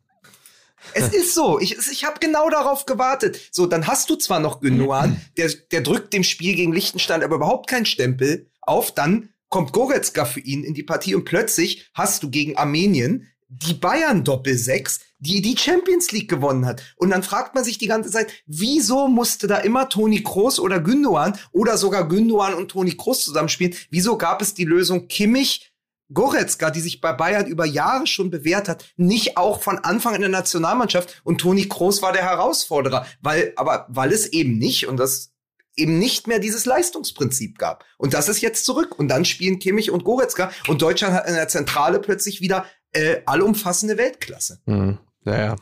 S3: Es ist so. Ich, ich habe genau darauf gewartet. So, dann hast du zwar noch Gündogan, der, der drückt dem Spiel gegen Liechtenstein aber überhaupt keinen Stempel auf. Dann kommt Goretzka für ihn in die Partie und plötzlich hast du gegen Armenien die Bayern Doppel-6, die die Champions League gewonnen hat. Und dann fragt man sich die ganze Zeit, wieso musste da immer Toni Kroos oder Gündogan oder sogar Gündogan und Toni Kroos zusammenspielen? Wieso gab es die Lösung Kimmich, Goretzka, die sich bei Bayern über Jahre schon bewährt hat, nicht auch von Anfang in der Nationalmannschaft und Toni Kroos war der Herausforderer, weil aber weil es eben nicht und das eben nicht mehr dieses Leistungsprinzip gab. Und das ist jetzt zurück. Und dann spielen Kimmich und Goretzka und Deutschland hat in der Zentrale plötzlich wieder äh, allumfassende Weltklasse.
S2: Mhm. Naja.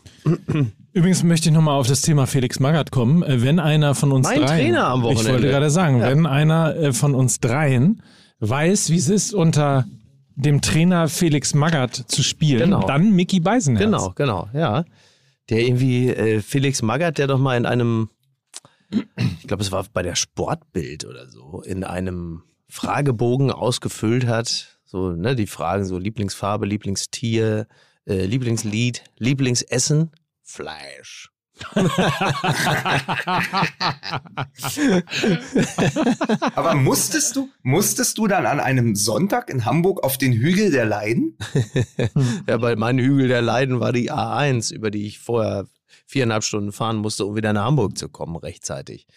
S1: Übrigens möchte ich nochmal auf das Thema Felix Magath kommen. Äh, Wenn einer von uns
S2: Mein
S1: dreien,
S2: Trainer am Wochenende.
S1: ich wollte gerade sagen,
S2: Ja.
S1: wenn einer äh, von uns dreien weiß, wie es ist, unter dem Trainer Felix Magath zu spielen,
S2: Genau.
S1: dann Mickey Beisenherz.
S2: Genau, genau, ja. Der irgendwie, äh, Felix Magath, der doch mal in einem, ich glaube, es war bei der Sportbild oder so, in einem Fragebogen ausgefüllt hat. So, ne, die Fragen so Lieblingsfarbe, Lieblingstier, äh, Lieblingslied, Lieblingsessen, Fleisch.
S3: Aber musstest du, musstest du dann an einem Sonntag in Hamburg auf den Hügel der Leiden?
S2: Ja, bei meinem Hügel der Leiden war die A1, über die ich vorher viereinhalb Stunden fahren musste, um wieder nach Hamburg zu kommen, rechtzeitig.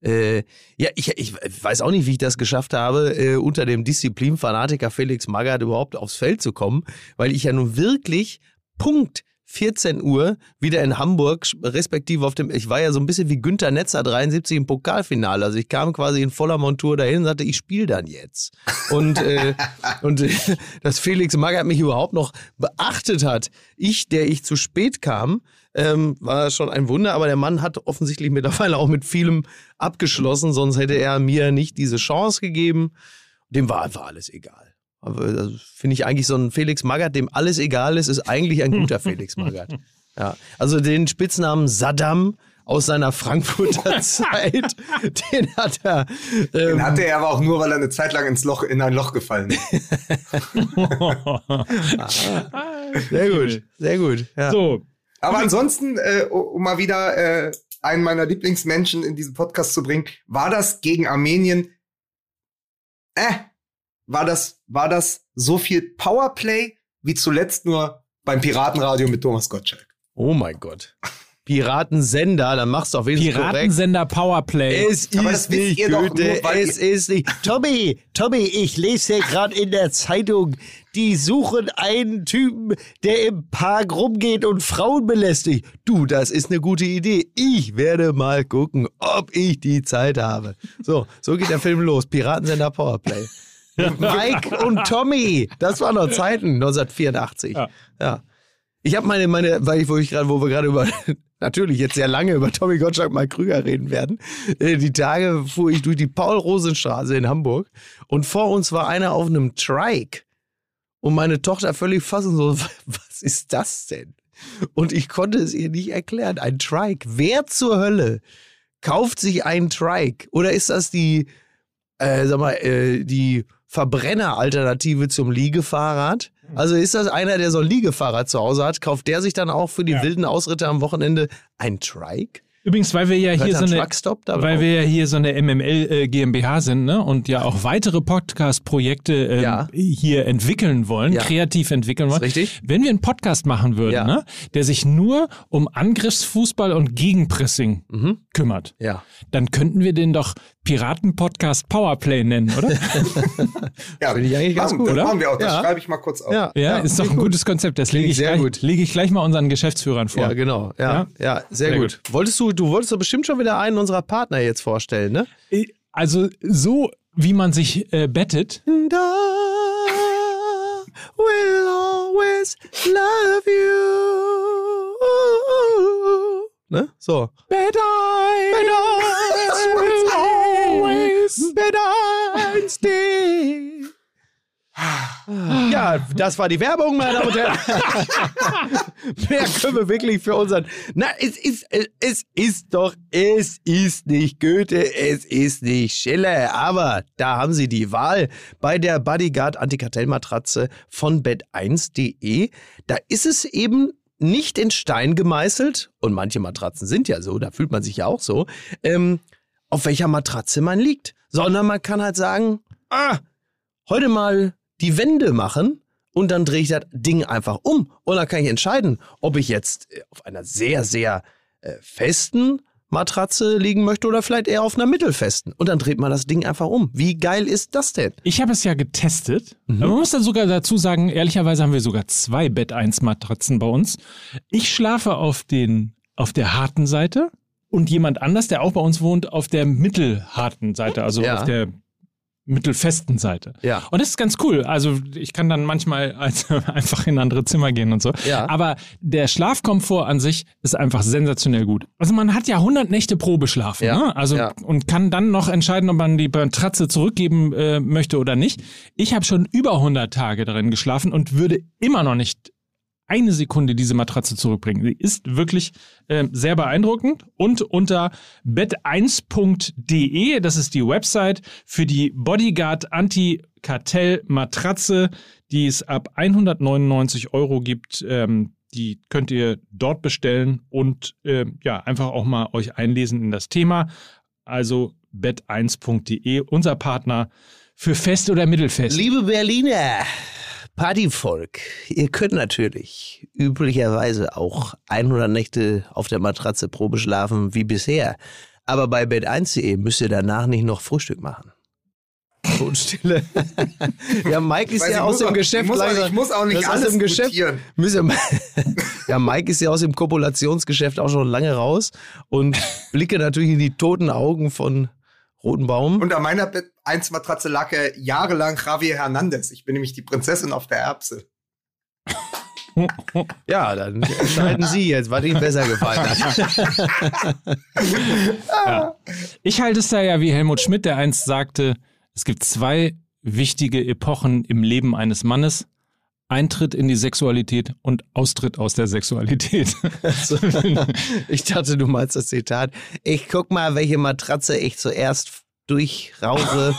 S2: Äh, ja, ich, ich weiß auch nicht, wie ich das geschafft habe, äh, unter dem Disziplinfanatiker Felix Magath überhaupt aufs Feld zu kommen, weil ich ja nun wirklich Punkt 14 Uhr wieder in Hamburg, respektive auf dem, ich war ja so ein bisschen wie Günther Netzer 73 im Pokalfinale. Also ich kam quasi in voller Montur dahin und sagte, ich spiele dann jetzt. Und, äh, und äh, dass Felix Magath mich überhaupt noch beachtet hat, ich, der ich zu spät kam, ähm, war schon ein Wunder, aber der Mann hat offensichtlich mittlerweile auch mit vielem abgeschlossen, sonst hätte er mir nicht diese Chance gegeben. Dem war einfach alles egal. Aber das finde ich eigentlich so ein Felix Magath, dem alles egal ist, ist eigentlich ein guter Felix Magath. Ja, also den Spitznamen Saddam aus seiner Frankfurter Zeit, den hat er. Ähm,
S3: Den hatte er aber auch nur, weil er eine Zeit lang ins Loch, in ein Loch gefallen ist.
S2: sehr gut, sehr gut. Ja.
S1: So,
S3: Aber ansonsten, äh, um mal wieder äh, einen meiner Lieblingsmenschen in diesen Podcast zu bringen, war das gegen Armenien, äh, war das, war das so viel Powerplay wie zuletzt nur beim Piratenradio mit Thomas Gottschalk.
S2: Oh mein Gott. Piratensender, dann machst du auf jeden Fall korrekt.
S1: Piratensender Powerplay.
S2: Es
S3: Aber das
S2: ist nicht
S3: ihr doch
S2: Goethe, es ist nicht. Tommy, Tommy, ich lese ja gerade in der Zeitung, die suchen einen Typen, der im Park rumgeht und Frauen belästigt. Du, das ist eine gute Idee. Ich werde mal gucken, ob ich die Zeit habe. So, so geht der Film los. Piratensender Powerplay. Mike und Tommy, das waren noch Zeiten, 1984.
S1: Ja.
S2: ja. Ich habe meine, meine, weil ich, wo ich gerade, wo wir gerade über, natürlich jetzt sehr lange über Tommy Gottschalk mal Krüger reden werden. äh, Die Tage fuhr ich durch die Paul-Rosen-Straße in Hamburg und vor uns war einer auf einem Trike. Und meine Tochter völlig fassen so, was ist das denn? Und ich konnte es ihr nicht erklären. Ein Trike. Wer zur Hölle kauft sich einen Trike? Oder ist das die, äh, sag mal, äh, die Verbrenner-Alternative zum Liegefahrrad? Also ist das einer, der so ein Liegefahrrad zu Hause hat, kauft der sich dann auch für die
S1: Ja.
S2: wilden Ausritte am Wochenende ein Trike?
S1: Übrigens, weil wir ja hier so
S2: ein
S1: eine, weil wir ja hier so eine MML äh, GmbH sind, ne, und ja auch weitere Podcast-Projekte ähm,
S2: Ja.
S1: hier entwickeln wollen,
S2: Ja.
S1: kreativ entwickeln wollen.
S2: Richtig?
S1: Wenn wir einen Podcast machen würden,
S2: Ja.
S1: ne, der sich nur um Angriffsfußball und Gegenpressing
S2: Mhm.
S1: kümmert,
S2: Ja.
S1: dann könnten wir den doch Piraten-Podcast Powerplay nennen, oder?
S3: Ja,
S2: Finde ich eigentlich ganz gut,
S3: das
S2: oder?
S3: machen wir auch. Das
S2: Ja.
S3: schreibe ich mal kurz auf.
S2: Ja,
S1: Ja, ist doch ein gutes Konzept. Das lege ich,
S2: Sehr
S1: gleich,
S2: gut.
S1: lege ich gleich mal unseren Geschäftsführern vor.
S2: Ja, genau. Ja, ja, sehr,
S1: Sehr
S2: gut. Wolltest du, du wolltest doch bestimmt schon wieder einen unserer Partner jetzt vorstellen, ne?
S1: Also so, wie man sich äh, bettet,
S2: And I will always love you. Ne? So.
S1: Bet I,
S2: Bet I
S1: will always
S2: Bet I stay. Ja, das war die Werbung, meine Damen und Herren. Mehr können wir wirklich für unseren. Na, es ist, es ist doch, es ist nicht Goethe, es ist nicht Schiller, aber da haben Sie die Wahl bei der Bodyguard Antikartellmatratze von bett1.de. Da ist es eben nicht in Stein gemeißelt, und manche Matratzen sind ja so, da fühlt man sich ja auch so, ähm, auf welcher Matratze man liegt, sondern man kann halt sagen, ah, heute mal die Wände machen und dann drehe ich das Ding einfach um und dann kann ich entscheiden, ob ich jetzt äh, auf einer sehr, sehr äh, festen Matratze liegen möchte oder vielleicht eher auf einer mittelfesten. Und dann dreht man das Ding einfach um. Wie geil ist das denn?
S1: Ich habe es ja getestet. Mhm. Man muss dann sogar dazu sagen, ehrlicherweise haben wir sogar zwei Bett 1 Matratzen bei uns. Ich schlafe auf den auf der harten Seite und jemand anders, der auch bei uns wohnt, auf der mittelharten Seite, also ja. auf der mittelfesten Seite.
S2: Ja.
S1: Und das ist ganz cool. Also ich kann dann manchmal also einfach in andere Zimmer gehen und so.
S2: Ja.
S1: Aber der Schlafkomfort an sich ist einfach sensationell gut. Also man hat ja 100 Nächte Probe schlafen,
S2: ja.
S1: ne? Also
S2: ja.
S1: und kann dann noch entscheiden, ob man die Matratze zurückgeben äh, möchte oder nicht. Ich habe schon über 100 Tage darin geschlafen und würde immer noch nicht eine Sekunde diese Matratze zurückbringen. Sie ist wirklich äh, sehr beeindruckend. Und unter bett1.de, das ist die Website für die Bodyguard Anti-Kartell-Matratze, die es ab 199 Euro gibt. Ähm, die könnt ihr dort bestellen und äh, ja, einfach auch mal euch einlesen in das Thema. Also bett1.de, unser Partner für Fest oder Mittelfest.
S2: Liebe Berliner, Partyvolk, ihr könnt natürlich üblicherweise auch 100 Nächte auf der Matratze Probe schlafen wie bisher. Aber bei bed1.de müsst ihr danach nicht noch Frühstück machen. Todstille. ja, Mike ist ja aus dem
S3: auch,
S2: Geschäft.
S3: Ich muss,
S2: leider,
S3: auch, ich muss auch nicht alles
S2: im Geschäft. Ja, Mike ist ja aus dem Kopulationsgeschäft auch schon lange raus und blicke natürlich in die toten Augen von Roten Baum.
S3: Unter meiner Bett 1 Matratze lag er jahrelang Javier Hernandez. Ich bin nämlich die Prinzessin auf der Erbse.
S2: Ja, dann entscheiden Sie jetzt, was Ihnen besser gefallen hat.
S1: ja. Ich halte es da ja wie Helmut Schmidt, der einst sagte, es gibt zwei wichtige Epochen im Leben eines Mannes. Eintritt in die Sexualität und Austritt aus der Sexualität.
S2: ich dachte, du meinst das Zitat. Ich guck mal, welche Matratze ich zuerst durchrauche.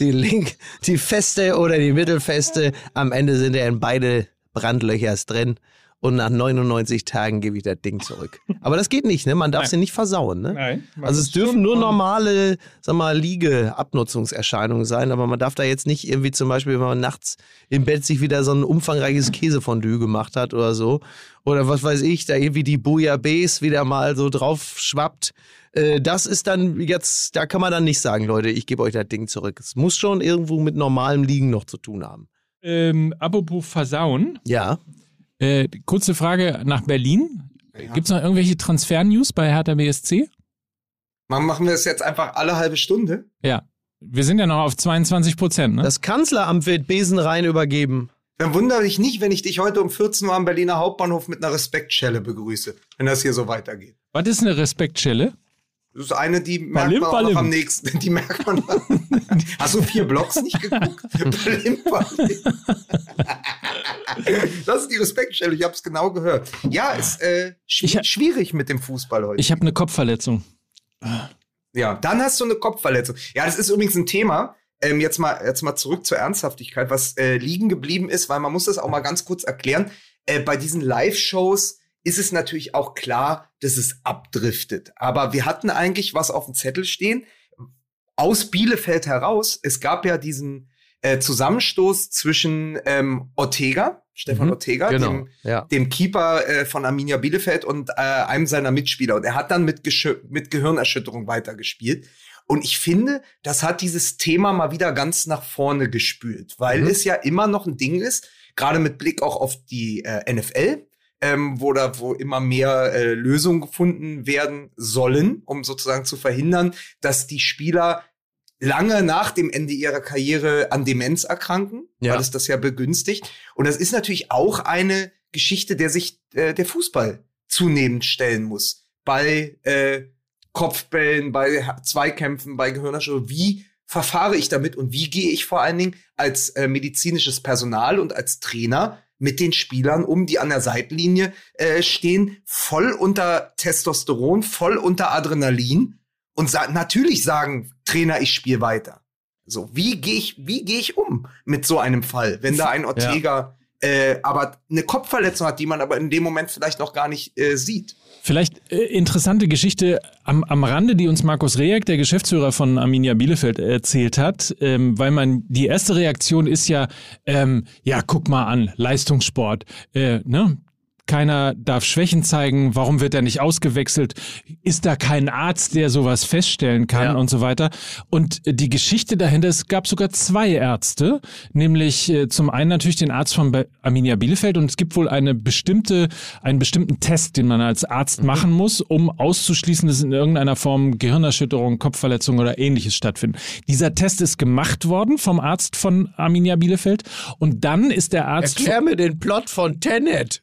S2: die link, die feste oder die mittelfeste. Am Ende sind ja in beide Brandlöcher drin und nach 99 Tagen gebe ich das Ding zurück. Aber das geht nicht, ne? Man darf Nein. sie nicht versauen, ne?
S1: Nein.
S2: Also es dürfen nur normale, sag mal, Liegeabnutzungserscheinungen sein, aber man darf da jetzt nicht irgendwie zum Beispiel, wenn man nachts im Bett sich wieder so ein umfangreiches Käsefondue gemacht hat oder so, oder was weiß ich, da irgendwie die Bouillabaisse wieder mal so drauf schwappt. Äh, das ist dann jetzt, da kann man dann nicht sagen, Leute, ich gebe euch das Ding zurück. Es muss schon irgendwo mit normalem Liegen noch zu tun haben.
S1: Ähm, apropos Versauen.
S2: Ja.
S1: Äh, kurze Frage nach Berlin. Ja. Gibt es noch irgendwelche Transfer-News bei Hertha BSC?
S3: Machen wir das jetzt einfach alle halbe Stunde?
S1: Ja. Wir sind ja noch auf 22 Prozent. Ne?
S2: Das Kanzleramt wird Besenrein übergeben.
S3: Dann wundere ich nicht, wenn ich dich heute um 14 Uhr am Berliner Hauptbahnhof mit einer Respektschelle begrüße, wenn das hier so weitergeht.
S1: Was ist eine Respektschelle?
S3: Das ist eine, die merkt Balim, man auch noch am nächsten. Die merkt man. Hast du vier Blocks nicht geguckt? Balim, Balim. das ist die Respektstelle, ich habe es genau gehört. Ja, ist äh, schw schwierig mit dem Fußball heute.
S1: Ich habe eine Kopfverletzung.
S3: Ja, dann hast du eine Kopfverletzung. Ja, das ist übrigens ein Thema. Ähm, jetzt mal jetzt mal zurück zur Ernsthaftigkeit, was äh, liegen geblieben ist, weil man muss das auch mal ganz kurz erklären. Äh, bei diesen Live-Shows ist es natürlich auch klar, dass es abdriftet. Aber wir hatten eigentlich was auf dem Zettel stehen. Aus Bielefeld heraus, es gab ja diesen äh, Zusammenstoß zwischen ähm, Ortega, Stefan mhm, Ortega,
S2: genau,
S3: dem,
S2: ja.
S3: dem Keeper äh, von Arminia Bielefeld und äh, einem seiner Mitspieler. Und er hat dann mit, mit Gehirnerschütterung weitergespielt. Und ich finde, das hat dieses Thema mal wieder ganz nach vorne gespült, weil mhm. es ja immer noch ein Ding ist, gerade mit Blick auch auf die äh, NFL, ähm, wo da wo immer mehr äh, Lösungen gefunden werden sollen, um sozusagen zu verhindern, dass die Spieler lange nach dem Ende ihrer Karriere an Demenz erkranken, ja. weil es das ja begünstigt. Und das ist natürlich auch eine Geschichte, der sich äh, der Fußball zunehmend stellen muss. Bei äh, Kopfbällen, bei Zweikämpfen, bei Gehirnerschütterung. Wie verfahre ich damit und wie gehe ich vor allen Dingen als äh, medizinisches Personal und als Trainer mit den Spielern um, die an der Seitenlinie äh, stehen, voll unter Testosteron, voll unter Adrenalin und sa natürlich sagen Trainer, ich spiele weiter. So, wie gehe ich, wie gehe ich um mit so einem Fall, wenn da ein Ortega ja. äh, aber eine Kopfverletzung hat, die man aber in dem Moment vielleicht noch gar nicht äh, sieht?
S1: Vielleicht äh, interessante Geschichte am, am Rande, die uns Markus Rejek, der Geschäftsführer von Arminia Bielefeld, erzählt hat, ähm, weil man die erste Reaktion ist ja, ähm, ja, guck mal an, Leistungssport, äh, ne? Keiner darf Schwächen zeigen, warum wird er nicht ausgewechselt, ist da kein Arzt, der sowas feststellen kann
S2: Ja.
S1: und so weiter. Und äh, die Geschichte dahinter, es gab sogar zwei Ärzte, nämlich äh, zum einen natürlich den Arzt von Be- Arminia Bielefeld und es gibt wohl eine bestimmte, einen bestimmten Test, den man als Arzt machen muss, um auszuschließen, dass in irgendeiner Form Gehirnerschütterung, Kopfverletzung oder ähnliches stattfinden. Dieser Test ist gemacht worden vom Arzt von Arminia Bielefeld und dann ist der Arzt
S2: Erklär mir den Plot von Tenet.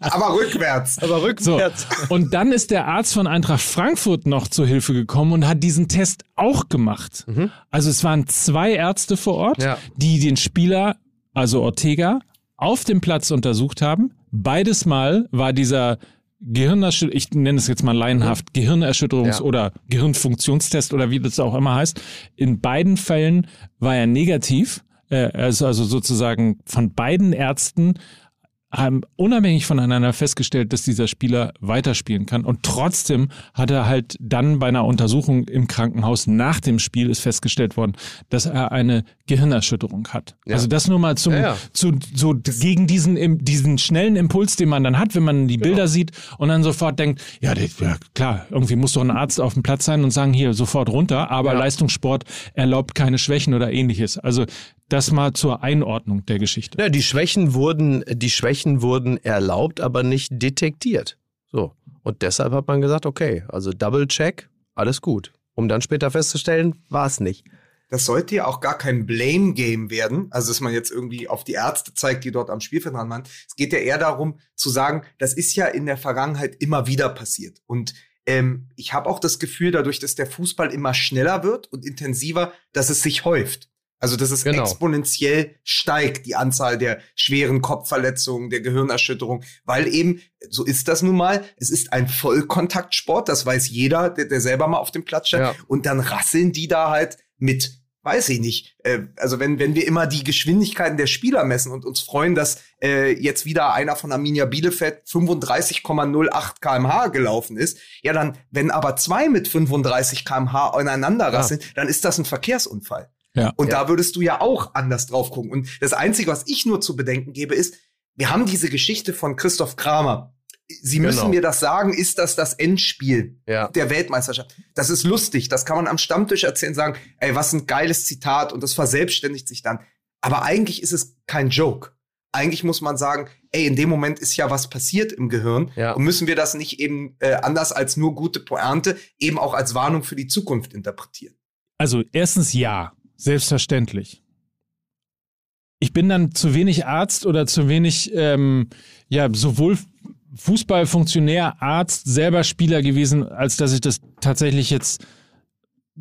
S3: Aber rückwärts.
S2: Aber
S1: So.
S2: rückwärts.
S1: Und dann ist der Arzt von Eintracht Frankfurt noch zur Hilfe gekommen und hat diesen Test auch gemacht. Also es waren zwei Ärzte vor Ort,
S2: Ja.
S1: die den Spieler, also Ortega, auf dem Platz untersucht haben. Beides Mal war dieser Gehirnerschütterung, ich nenne es jetzt mal laienhaft, Gehirnerschütterungs-
S2: Ja.
S1: oder Gehirnfunktionstest oder wie das auch immer heißt. In beiden Fällen war er negativ. Äh, also, also sozusagen von beiden Ärzten haben unabhängig voneinander festgestellt, dass dieser Spieler weiterspielen kann. Und trotzdem hat er halt dann bei einer Untersuchung im Krankenhaus nach dem Spiel ist festgestellt worden, dass er eine Gehirnerschütterung hat.
S2: Ja.
S1: Also das nur mal zum,
S2: Ja, ja.
S1: zu, so gegen diesen, diesen schnellen Impuls, den man dann hat, wenn man die
S2: Genau.
S1: Bilder sieht und dann sofort denkt, ja, das- ja klar, irgendwie muss doch ein Arzt auf dem Platz sein und sagen, hier, sofort runter. Aber. Leistungssport erlaubt keine Schwächen oder ähnliches. Also das mal zur Einordnung der Geschichte.
S2: Ja, die Schwächen wurden, die Schwächen wurden erlaubt, aber nicht detektiert. So. Und deshalb hat man gesagt, okay, also Double Check, alles gut. Um dann später festzustellen, war es nicht.
S3: Das sollte ja auch gar kein Blame-Game werden, also dass man jetzt irgendwie auf die Ärzte zeigt, die dort am Spielfeld dran waren. Es geht ja eher darum zu sagen, das ist ja in der Vergangenheit immer wieder passiert. Und ähm, ich habe auch das Gefühl, dadurch, dass der Fußball immer schneller wird und intensiver, dass es sich häuft. Also dass es
S2: Genau.
S3: exponentiell steigt, die Anzahl der schweren Kopfverletzungen, der Gehirnerschütterung, weil eben, so ist das nun mal, es ist ein Vollkontaktsport, das weiß jeder, der, der selber mal auf dem Platz stand.
S2: Ja.
S3: Und dann rasseln die da halt mit, weiß ich nicht. Äh, also wenn, wenn wir immer die Geschwindigkeiten der Spieler messen und uns freuen, dass äh, jetzt wieder einer von Arminia Bielefeld 35,08 kmh gelaufen ist, ja dann, wenn aber zwei mit 35 kmh aneinander rasseln, dann ist das ein Verkehrsunfall.
S1: Ja.
S3: Und
S2: Ja.
S3: da würdest du ja auch anders drauf gucken. Und das Einzige, was ich nur zu bedenken gebe, ist, wir haben diese Geschichte von Christoph Kramer. Sie müssen
S2: Genau.
S3: mir das sagen, ist das das Endspiel
S2: Ja.
S3: der Weltmeisterschaft? Das ist lustig, das kann man am Stammtisch erzählen, sagen, ey, was ein geiles Zitat und das verselbstständigt sich dann. Aber eigentlich ist es kein Joke. Eigentlich muss man sagen, ey, in dem Moment ist ja was passiert im Gehirn
S2: Ja.
S3: und müssen wir das nicht eben äh, anders als nur gute Pointe eben auch als Warnung für die Zukunft interpretieren.
S1: Also erstens ja, selbstverständlich. Ich bin dann zu wenig Arzt oder zu wenig, ähm, ja, sowohl Fußballfunktionär, Arzt, selber Spieler gewesen, als dass ich das tatsächlich jetzt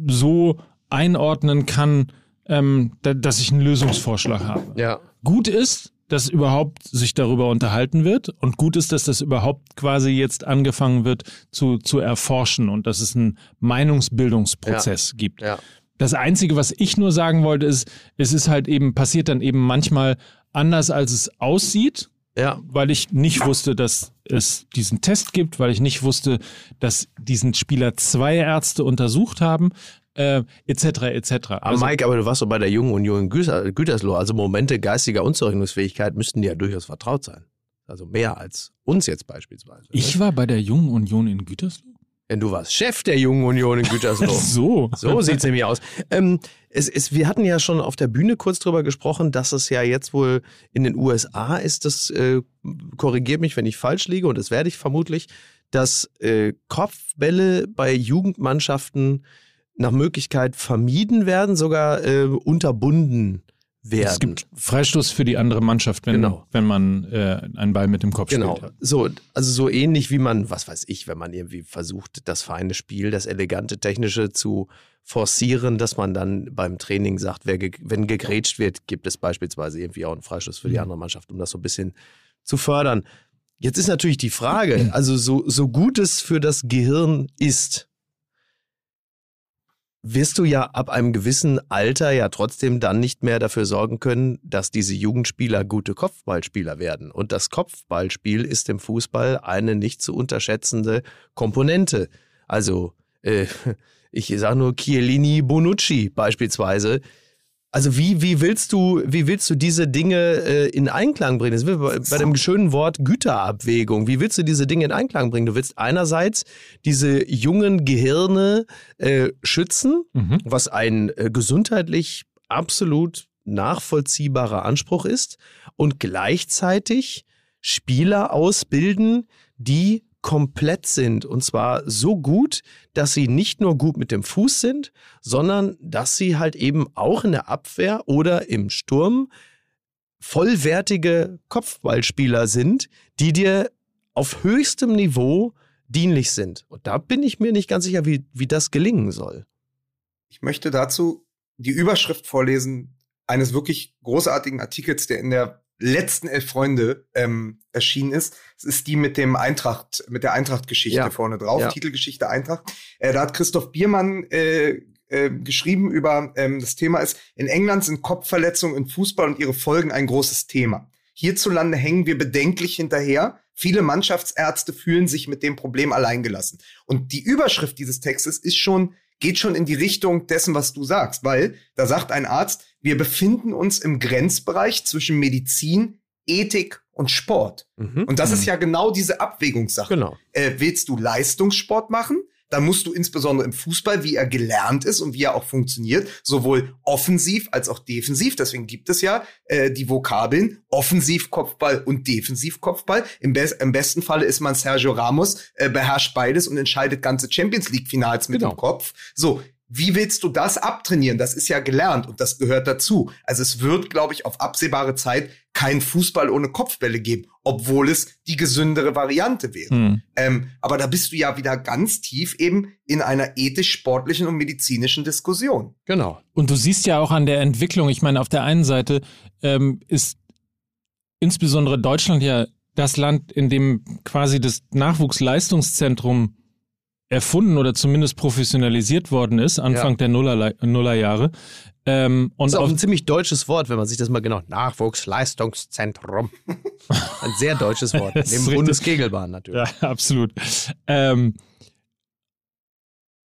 S1: so einordnen kann, ähm, da, dass ich einen Lösungsvorschlag habe.
S2: Ja.
S1: Gut ist, dass überhaupt sich darüber unterhalten wird und gut ist, dass das überhaupt quasi jetzt angefangen wird zu, zu erforschen und dass es einen Meinungsbildungsprozess gibt.
S2: Ja.
S1: Das Einzige, was ich nur sagen wollte, ist, es ist halt eben, passiert dann eben manchmal anders, als es aussieht,
S2: Ja.
S1: weil ich nicht wusste, dass es diesen Test gibt, weil ich nicht wusste, dass diesen Spieler zwei Ärzte untersucht haben, äh, etc. etc.
S2: Aber
S1: Also,
S2: Mike, aber du warst doch bei der jungen Union Güter, Gütersloh. Also Momente geistiger Unzurechnungsfähigkeit müssten dir ja durchaus vertraut sein. Also mehr als uns jetzt beispielsweise.
S1: ich
S2: ne?
S1: war bei der Jungen Union in Gütersloh.
S2: Denn du warst Chef der jungen Union in Gütersloh.
S1: So.
S2: So sieht's nämlich aus. Ähm, es, es, wir hatten ja schon auf der Bühne kurz drüber gesprochen, dass es ja jetzt wohl in den USA ist, das äh, korrigiert mich, wenn ich falsch liege, und das werde ich vermutlich, dass äh, Kopfbälle bei Jugendmannschaften nach Möglichkeit vermieden werden, sogar äh, unterbunden werden.
S1: Es gibt Freistoß für die andere Mannschaft, wenn,
S2: Genau.
S1: wenn man äh, einen Ball mit dem Kopf
S2: Genau.
S1: spielt.
S2: So, also so ähnlich wie man, was weiß ich, wenn man irgendwie versucht, das feine Spiel, das elegante Technische zu forcieren, dass man dann beim Training sagt, wer ge wenn gegrätscht wird, gibt es beispielsweise irgendwie auch einen Freistoß für die
S1: Mhm.
S2: andere Mannschaft, um das so ein bisschen zu fördern. Jetzt ist natürlich die Frage, also so, so gut es für das Gehirn ist, wirst du ja ab einem gewissen Alter ja trotzdem dann nicht mehr dafür sorgen können, dass diese Jugendspieler gute Kopfballspieler werden. Und das Kopfballspiel ist im Fußball eine nicht zu unterschätzende Komponente. Also, äh, ich sage nur Chiellini Bonucci beispielsweise. Also wie, wie willst du, wie willst du diese Dinge äh, in Einklang bringen? Das bei, bei dem schönen Wort Güterabwägung. Wie willst du diese Dinge in Einklang bringen? Du willst einerseits diese jungen Gehirne äh, schützen,
S1: Mhm.
S2: was ein äh, gesundheitlich absolut nachvollziehbarer Anspruch ist, und gleichzeitig Spieler ausbilden, die komplett sind. Und zwar so gut, dass sie nicht nur gut mit dem Fuß sind, sondern dass sie halt eben auch in der Abwehr oder im Sturm vollwertige Kopfballspieler sind, die dir auf höchstem Niveau dienlich sind. Und da bin ich mir nicht ganz sicher, wie, wie das gelingen soll.
S3: Ich möchte dazu die Überschrift vorlesen eines wirklich großartigen Artikels, der in der letzten Elf Freunde ähm, erschienen ist. Es ist die mit dem Eintracht, mit der Eintracht-Geschichte
S2: Ja.
S3: vorne drauf,
S2: Ja.
S3: Titelgeschichte Eintracht. Äh, da hat Christoph Biermann äh, äh, geschrieben über ähm, das Thema ist, in England sind Kopfverletzungen im Fußball und ihre Folgen ein großes Thema. Hierzulande hängen wir bedenklich hinterher. Viele Mannschaftsärzte fühlen sich mit dem Problem alleingelassen. Und die Überschrift dieses Textes ist schon, geht schon in die Richtung dessen, was du sagst, weil da sagt ein Arzt, wir befinden uns im Grenzbereich zwischen Medizin, Ethik und Sport. Und das ist ja genau diese Abwägungssache.
S2: Genau.
S3: Äh, willst du Leistungssport machen? Dann musst du insbesondere im Fußball, wie er gelernt ist und wie er auch funktioniert, sowohl offensiv als auch defensiv. Deswegen gibt es ja äh, die Vokabeln Offensivkopfball und Defensivkopfball. Im, Be im besten Falle ist man Sergio Ramos, äh, beherrscht beides und entscheidet ganze Champions League-Finals mit
S2: Genau.
S3: dem Kopf. So, wie willst du das abtrainieren? Das ist ja gelernt und das gehört dazu. Also es wird, glaube ich, auf absehbare Zeit kein Fußball ohne Kopfbälle geben, obwohl es die gesündere Variante wäre.
S1: Hm.
S3: Ähm, aber da bist du ja wieder ganz tief eben in einer ethisch-sportlichen und medizinischen Diskussion.
S2: Genau.
S1: Und du siehst ja auch an der Entwicklung, ich meine, auf der einen Seite ähm, ist insbesondere Deutschland ja das Land, in dem quasi das Nachwuchsleistungszentrum erfunden oder zumindest professionalisiert worden ist, Anfang
S2: Ja.
S1: der Nuller, Nullerjahre. Ähm,
S2: Das
S1: und
S2: ist auch ein ziemlich deutsches Wort, wenn man sich das mal genau. Nachwuchsleistungszentrum. ein sehr deutsches Wort.
S1: Das
S2: Neben. Bundeskegelbahn natürlich.
S1: Ja, absolut. Ähm,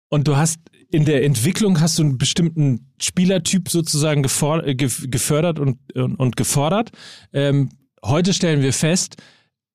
S1: und du hast in der Entwicklung hast du einen bestimmten Spielertyp sozusagen äh, gef- gefördert und, und, und gefordert. Ähm, heute stellen wir fest,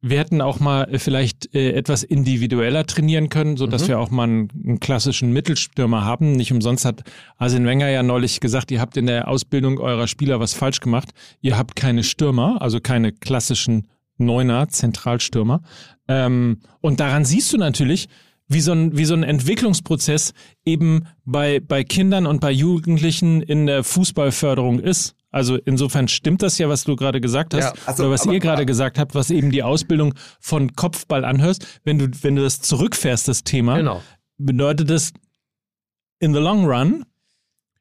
S1: wir hätten auch mal äh, vielleicht äh, etwas individueller trainieren können, so dass
S2: Mhm.
S1: wir auch mal einen, einen klassischen Mittelstürmer haben. Nicht umsonst hat Arsene Wenger ja neulich gesagt, ihr habt in der Ausbildung eurer Spieler was falsch gemacht. Ihr habt keine Stürmer, also keine klassischen Neuner, Zentralstürmer. Ähm, und daran siehst du natürlich, wie so ein, wie so ein Entwicklungsprozess eben bei, bei Kindern und bei Jugendlichen in der Fußballförderung ist. Also insofern stimmt das ja, was du gerade gesagt hast,
S2: Ja,
S3: also,
S1: oder was
S3: aber-
S1: ihr gerade gesagt habt, was eben die Ausbildung von Kopfball anhörst. Wenn du, wenn du das zurückfährst, das Thema,
S2: Genau.
S1: bedeutet das in the long run,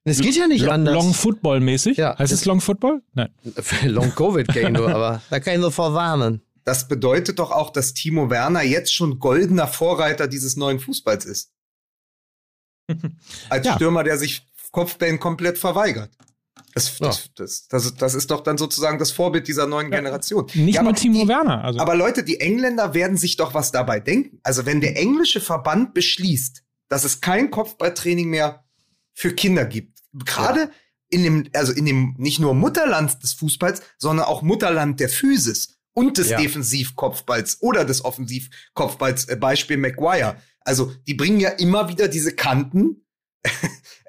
S2: Es geht ja nicht
S1: lo-
S2: anders.
S1: long football mäßig.
S2: Ja,
S1: heißt es long football? Nein.
S2: Long Covid kenne nur, aber da kann ich nur vorwarnen.
S3: Das bedeutet doch auch, dass Timo Werner jetzt schon goldener Vorreiter dieses neuen Fußballs ist. Als
S1: Ja.
S3: Stürmer, der sich Kopfbällen komplett verweigert. Das, das, das, das, das ist doch dann sozusagen das Vorbild dieser neuen Generation.
S1: Nicht
S3: Ja,
S1: nur Timo
S3: die,
S1: Werner. Also.
S3: Aber Leute, die Engländer werden sich doch was dabei denken. Also wenn der englische Verband beschließt, dass es kein Kopfballtraining mehr für Kinder gibt, gerade in dem, also in dem nicht nur Mutterland des Fußballs, sondern auch Mutterland der Physis und des
S2: Ja.
S3: Defensivkopfballs oder des Offensivkopfballs, äh, Beispiel Maguire. Also die bringen ja immer wieder diese Kanten,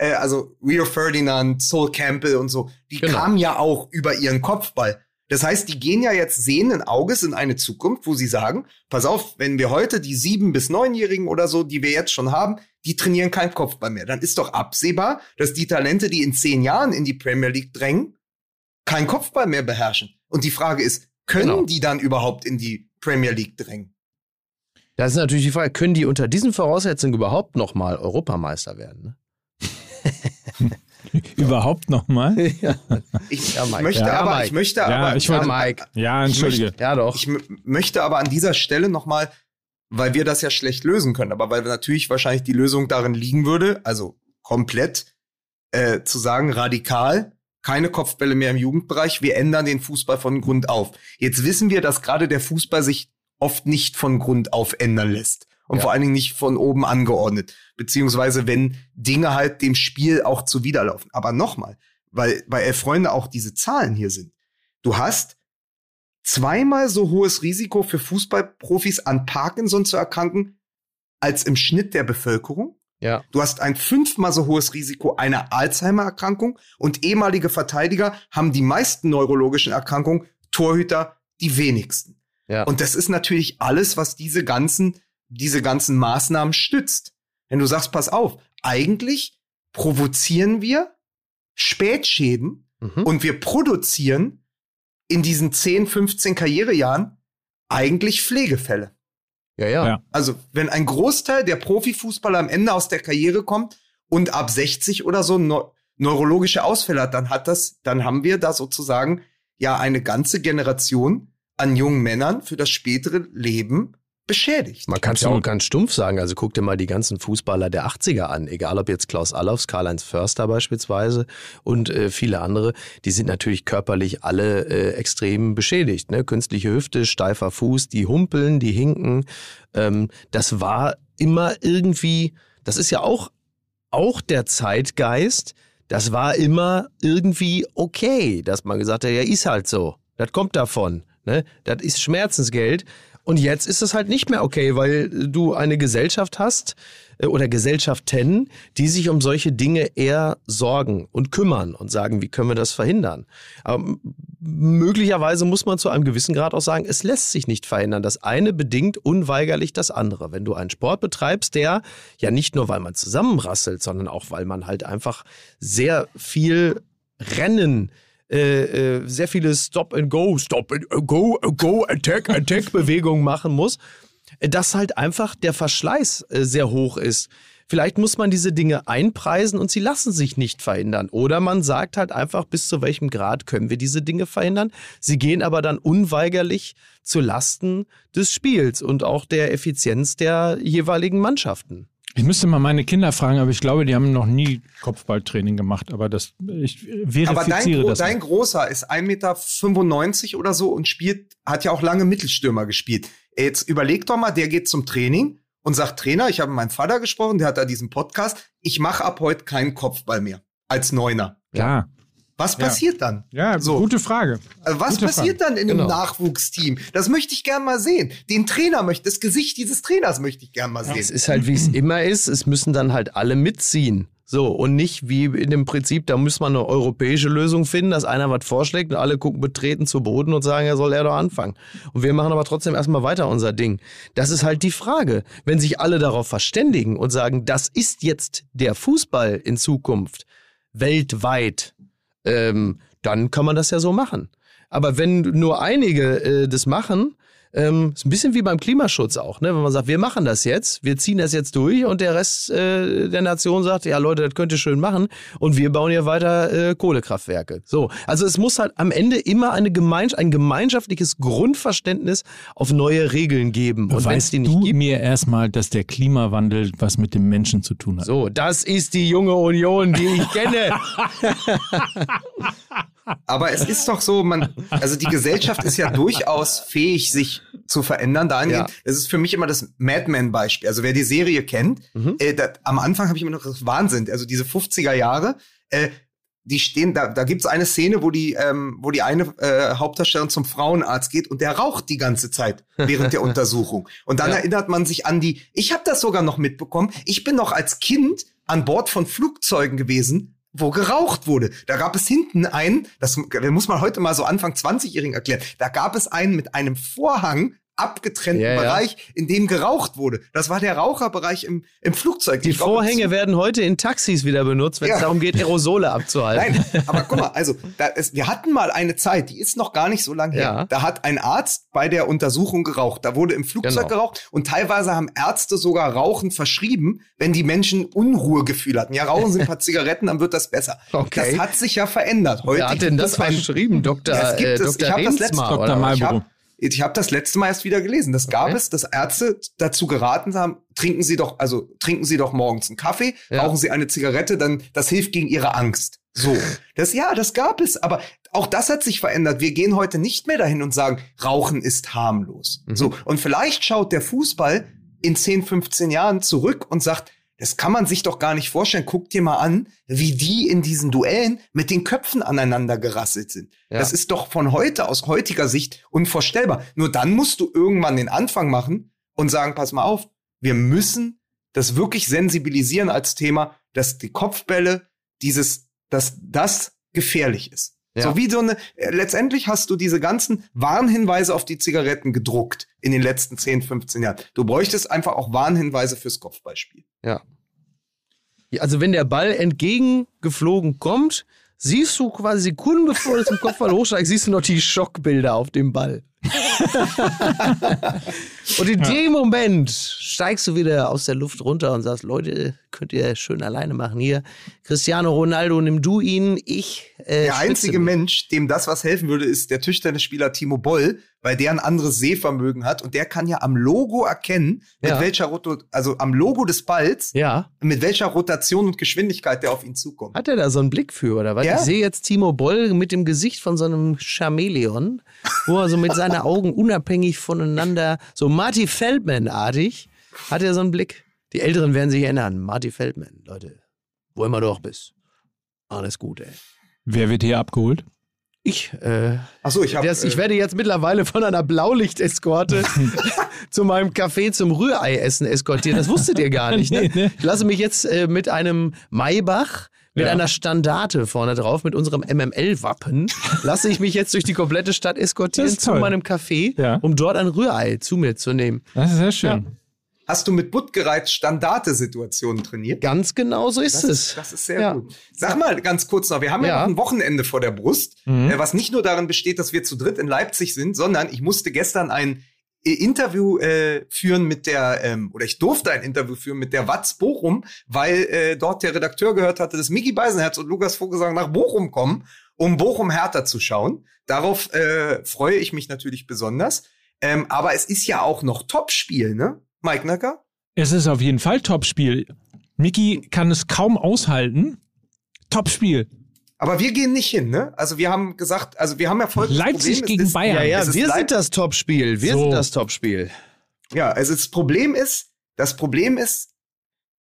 S3: äh, also Rio Ferdinand, Sol Campbell und so, die
S2: Genau.
S3: kamen ja auch über ihren Kopfball. Das heißt, die gehen ja jetzt sehenden Auges in eine Zukunft, wo sie sagen, pass auf, wenn wir heute die sieben- bis neunjährigen oder so, die wir jetzt schon haben, die trainieren keinen Kopfball mehr. Dann ist doch absehbar, dass die Talente, die in zehn Jahren in die Premier League drängen, keinen Kopfball mehr beherrschen. Und die Frage ist, können
S2: Genau.
S3: die dann überhaupt in die Premier League drängen?
S2: Das ist natürlich die Frage, können die unter diesen Voraussetzungen überhaupt nochmal Europameister werden? Ne?
S1: Überhaupt nochmal?
S2: ja.
S3: Ich,
S2: Ja,
S3: ich
S2: Mike.
S3: möchte
S2: Ja,
S3: aber,
S2: Mike.
S3: ich möchte
S1: Ja,
S3: aber,
S1: ich wollte-
S3: an-
S2: Mike.
S1: Ja, entschuldige.
S2: ja, doch.
S3: Ich möchte aber an dieser Stelle nochmal, weil wir das ja schlecht lösen können, aber weil natürlich wahrscheinlich die Lösung darin liegen würde, also komplett äh, zu sagen, radikal, keine Kopfbälle mehr im Jugendbereich, wir ändern den Fußball von Grund auf. Jetzt wissen wir, dass gerade der Fußball sich oft nicht von Grund auf ändern lässt. Und
S2: Ja.
S3: vor allen Dingen nicht von oben angeordnet. Beziehungsweise wenn Dinge halt dem Spiel auch zuwiderlaufen. Aber nochmal, weil bei Elf Freunde auch diese Zahlen hier sind. Du hast zweimal so hohes Risiko für Fußballprofis an Parkinson zu erkranken als im Schnitt der Bevölkerung.
S2: Ja.
S3: Du hast ein fünfmal so hohes Risiko einer Alzheimer-Erkrankung und ehemalige Verteidiger haben die meisten neurologischen Erkrankungen, Torhüter die wenigsten.
S2: Ja.
S3: Und das ist natürlich alles, was diese ganzen, diese ganzen Maßnahmen stützt. Wenn du sagst, pass auf, eigentlich provozieren wir Spätschäden
S2: Mhm.
S3: und wir produzieren in diesen 10, 15 Karrierejahren eigentlich Pflegefälle.
S2: ja, ja,
S1: Ja.
S3: Also, wenn ein Großteil der Profifußballer am Ende aus der Karriere kommt und ab 60 oder so neu neurologische Ausfälle hat, dann hat das, dann haben wir da sozusagen ja eine ganze Generation an jungen Männern für das spätere Leben beschädigt.
S2: Man kann es ja auch ganz stumpf sagen. Also guck dir mal die ganzen Fußballer der 80er an. Egal ob jetzt Klaus Allofs, Karl-Heinz Förster beispielsweise und äh, viele andere. Die sind natürlich körperlich alle äh, extrem beschädigt. Ne? Künstliche Hüfte, steifer Fuß, die humpeln, die hinken. Ähm, das war immer irgendwie, das ist ja auch, auch der Zeitgeist. Das war immer irgendwie okay, dass man gesagt hat, ja, ist halt so. Das kommt davon. Ne? Das ist Schmerzensgeld. Und jetzt ist es halt nicht mehr okay, weil du eine Gesellschaft hast äh, oder Gesellschaften, die sich um solche Dinge eher sorgen und kümmern und sagen, wie können wir das verhindern. Aber möglicherweise muss man zu einem gewissen Grad auch sagen, es lässt sich nicht verhindern. Das eine bedingt unweigerlich das andere. Wenn du einen Sport betreibst, der ja nicht nur, weil man zusammenrasselt, sondern auch, weil man halt einfach sehr viel Rennen äh, äh, sehr viele Stop and Go, Stop and Go, Go, Attack, Attack Bewegungen machen muss, äh, dass halt einfach der Verschleiß äh, sehr hoch ist. Vielleicht muss man diese Dinge einpreisen und sie lassen sich nicht verhindern. Oder man sagt halt einfach, bis zu welchem Grad können wir diese Dinge verhindern. Sie gehen aber dann unweigerlich zu Lasten des Spiels und auch der Effizienz der jeweiligen Mannschaften.
S1: Ich müsste mal meine Kinder fragen, aber ich glaube, die haben noch nie Kopfballtraining gemacht. Aber das, ich verifiziere
S3: Aber dein,
S1: das.
S3: dein Großer ist 1,95 Meter oder so und spielt, hat ja auch lange Mittelstürmer gespielt. Jetzt überleg doch mal, der geht zum Training und sagt, Trainer, ich habe mit meinem Vater gesprochen, der hat da diesen Podcast, ich mache ab heute keinen Kopfball mehr als Neuner.
S1: Klar.
S3: Was
S1: Ja.
S3: passiert dann?
S1: Ja,
S3: So.
S1: gute Frage.
S3: Also was
S1: Gute
S3: passiert dann in
S2: Genau.
S3: einem Nachwuchsteam? Das möchte ich gern mal sehen. Den Trainer möchte, das Gesicht dieses Trainers möchte ich gern mal
S2: Es
S3: sehen.
S2: ist halt, wie es immer ist, es müssen dann halt alle mitziehen. So, und nicht wie in dem Prinzip, da muss man eine europäische Lösung finden, dass einer was vorschlägt und alle gucken betreten zu Boden und sagen, ja, soll er doch anfangen. Und wir machen aber trotzdem erstmal weiter unser Ding. Das ist halt die Frage. Wenn sich alle darauf verständigen und sagen, das ist jetzt der Fußball in Zukunft, weltweit, ähm, dann kann man das ja so machen. Aber wenn nur einige äh, das machen, ähm, ist ein bisschen wie beim Klimaschutz auch, ne? wenn man sagt, wir machen das jetzt, wir ziehen das jetzt durch und der Rest äh, der Nation sagt, ja Leute, das könnt ihr schön machen und wir bauen hier weiter äh, Kohlekraftwerke. So, also es muss halt am Ende immer eine Gemeins ein gemeinschaftliches Grundverständnis auf neue Regeln geben. Und
S1: weißt
S2: die nicht
S1: du
S2: gibt,
S1: mir erstmal, dass der Klimawandel was mit dem Menschen zu tun hat?
S2: so, das ist die junge Union, die ich kenne.
S3: Aber es ist doch so, man, also die Gesellschaft ist ja durchaus fähig, sich zu verändern. Dahingehend,
S2: Ja.
S3: das ist für mich immer das Madman-Beispiel. Also wer die Serie kennt,
S2: Mhm.
S3: äh, da, am Anfang habe ich immer noch das Wahnsinn. Also diese 50er Jahre, äh, die stehen, da, da gibt es eine Szene, wo die, ähm, wo die eine äh, Hauptdarstellerin zum Frauenarzt geht und der raucht die ganze Zeit während der Untersuchung. Und dann
S2: Ja.
S3: erinnert man sich an die, ich habe das sogar noch mitbekommen, ich bin noch als Kind an Bord von Flugzeugen gewesen, wo geraucht wurde. Da gab es hinten einen, das muss man heute mal so Anfang 20-Jährigen erklären, da gab es einen mit einem Vorhang abgetrennten
S2: Ja, ja.
S3: Bereich, in dem geraucht wurde. Das war der Raucherbereich im, im Flugzeug.
S2: Die
S3: Ich glaub,
S2: Vorhänge werden heute in Taxis wieder benutzt, wenn es
S3: Ja.
S2: darum geht, Aerosole abzuhalten.
S3: Nein, aber guck mal, also da ist, wir hatten mal eine Zeit, die ist noch gar nicht so lange her.
S2: Ja.
S3: Da hat ein Arzt bei der Untersuchung geraucht. Da wurde im Flugzeug
S2: Genau.
S3: geraucht und teilweise haben Ärzte sogar Rauchen verschrieben, wenn die Menschen Unruhegefühl hatten. Ja, rauchen Sie ein paar Zigaretten, dann wird das besser.
S2: Okay.
S3: Das hat sich ja verändert. Heute
S2: Wer hat denn das
S3: es
S2: verschrieben? Dr.
S3: Ja, es gibt
S2: äh,
S3: es.
S2: Dr.
S3: Ich hab das letzte-
S1: Dr. Mal-
S3: Ich habe ich hab das letzte Mal erst wieder gelesen. Das gab
S2: Okay.
S3: es, dass Ärzte dazu geraten haben, trinken Sie doch, also trinken Sie doch morgens einen Kaffee,
S2: Ja.
S3: rauchen Sie eine Zigarette, dann das hilft gegen Ihre Angst. So. Das, ja, das gab es, aber auch das hat sich verändert. Wir gehen heute nicht mehr dahin und sagen, Rauchen ist harmlos.
S2: Mhm.
S3: So. Und vielleicht schaut der Fußball in 10, 15 Jahren zurück und sagt, Das kann man sich doch gar nicht vorstellen. Guck dir mal an, wie die in diesen Duellen mit den Köpfen aneinander gerasselt sind.
S2: Ja.
S3: Das ist doch von heute, aus heutiger Sicht unvorstellbar. Nur dann musst du irgendwann den Anfang machen und sagen, pass mal auf, wir müssen das wirklich sensibilisieren als Thema, dass die Kopfbälle, dieses, dass das gefährlich ist.
S2: Ja.
S3: So wie so eine, äh, letztendlich hast du diese ganzen Warnhinweise auf die Zigaretten gedruckt in den letzten 10, 15 Jahren. Du bräuchtest einfach auch Warnhinweise fürs Kopfballspiel.
S2: Ja. Ja, Also wenn der Ball entgegengeflogen kommt, siehst du quasi Sekunden bevor du zum Kopfball hochsteigst, siehst du noch die Schockbilder auf dem Ball. und in dem Moment steigst du wieder aus der Luft runter und sagst, Leute, könnt ihr schön alleine machen hier. Cristiano Ronaldo, nimm du ihn, ich. Äh,
S3: Der einzige
S2: mich.
S3: Mensch, dem das was helfen würde, ist der Tischtennisspieler Timo Boll, weil der ein anderes Sehvermögen hat und der kann ja am Logo erkennen, mit
S2: Ja.
S3: welcher Roto also am Logo des Balls,
S2: Ja.
S3: mit welcher Rotation und Geschwindigkeit der auf ihn zukommt.
S2: Hat er da so einen Blick für, oder was?
S3: Ja.
S2: Ich sehe jetzt Timo Boll mit dem Gesicht von so einem Chameleon, wo er so mit seinen Augen unabhängig voneinander, so Marty Feldman-artig, hat er so einen Blick. Die Älteren werden sich erinnern. Marty Feldman, Leute, wo immer du auch bist. Alles gut, ey.
S1: Wer wird hier abgeholt?
S2: Ich, äh,
S3: Ach so, ich habe
S2: das, ich werde jetzt mittlerweile von einer Blaulicht-Eskorte zu meinem Café zum Rührei-Essen eskortiert. Das wusstet ihr gar nicht, ne?
S1: Nee, ne?
S2: Ich lasse mich jetzt äh, mit einem Maybach, mit
S1: Ja.
S2: einer Standarte vorne drauf, mit unserem MML-Wappen, lasse ich mich jetzt durch die komplette Stadt eskortieren zu
S1: toll.
S2: meinem Café,
S1: Ja.
S2: um dort ein Rührei zu mir zu nehmen.
S1: Das ist sehr schön.
S3: hast du mit Buttgereit Standarte-Situationen trainiert?
S2: Ganz genau so ist
S3: Das
S2: es.
S3: ist, das ist sehr
S2: Ja.
S3: gut. Sag mal ganz kurz noch, wir haben ja,
S2: Ja.
S3: noch ein Wochenende vor der Brust,
S1: Mhm.
S3: äh, was nicht nur darin besteht, dass wir zu dritt in Leipzig sind, sondern ich musste gestern ein äh, Interview äh, führen mit der, ähm, oder ich durfte ein Interview führen mit der Watz Bochum, weil äh, dort der Redakteur gehört hatte, dass Micky Beisenherz und Lukas Vogelsang nach Bochum kommen, um Bochum Hertha zu schauen. Darauf äh, freue ich mich natürlich besonders. Ähm, aber es ist ja auch noch Topspiel, ne? Mike Nacker?
S1: Es ist auf jeden Fall Topspiel. Miki kann es kaum aushalten. Topspiel.
S3: Aber wir gehen nicht hin, ne? Also wir haben gesagt, also wir haben ja folgendes
S1: Leipzig
S3: Problem,
S1: gegen
S3: ist,
S1: Bayern.
S2: ja, ja, wir
S3: Leip-
S2: sind das Topspiel. Wir
S1: So.
S2: sind das Topspiel.
S3: Ja, also das Problem ist, das Problem ist,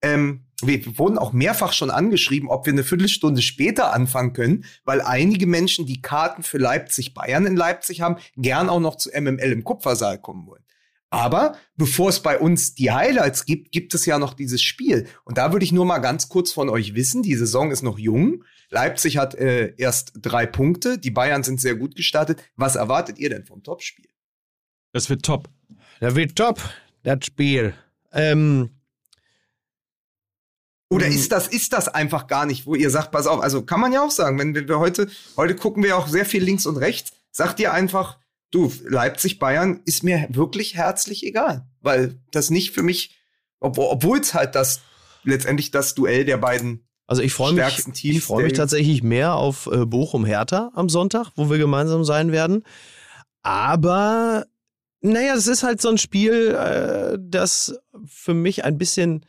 S3: ähm, wir wurden auch mehrfach schon angeschrieben, ob wir eine Viertelstunde später anfangen können, weil einige Menschen, die Karten für Leipzig Bayern in Leipzig haben, gern auch noch zu MML im Kupfersaal kommen wollen. Aber bevor es bei uns die Highlights gibt, gibt es ja noch dieses Spiel. Und da würde ich nur mal ganz kurz von euch wissen, die Saison ist noch jung. Leipzig hat äh, erst drei Punkte, die Bayern sind sehr gut gestartet. Was erwartet ihr denn vom Topspiel?
S1: Das wird top.
S2: Das wird top, das Spiel. Ähm,
S3: Oder
S2: Mhm.
S3: ist das, ist das einfach gar nicht, wo ihr sagt, pass auf, also kann man ja auch sagen, wenn wir, wir heute, heute gucken wir auch sehr viel links und rechts, sagt ihr einfach, du, Leipzig, Bayern ist mir wirklich herzlich egal, weil das nicht für mich, obwohl es halt das, letztendlich das Duell der beiden
S2: Also ich freue mich, ich freue mich tatsächlich mehr auf äh, Bochum-Hertha am Sonntag, wo wir gemeinsam sein werden. Aber naja, es ist halt so ein Spiel, äh, das für mich ein bisschen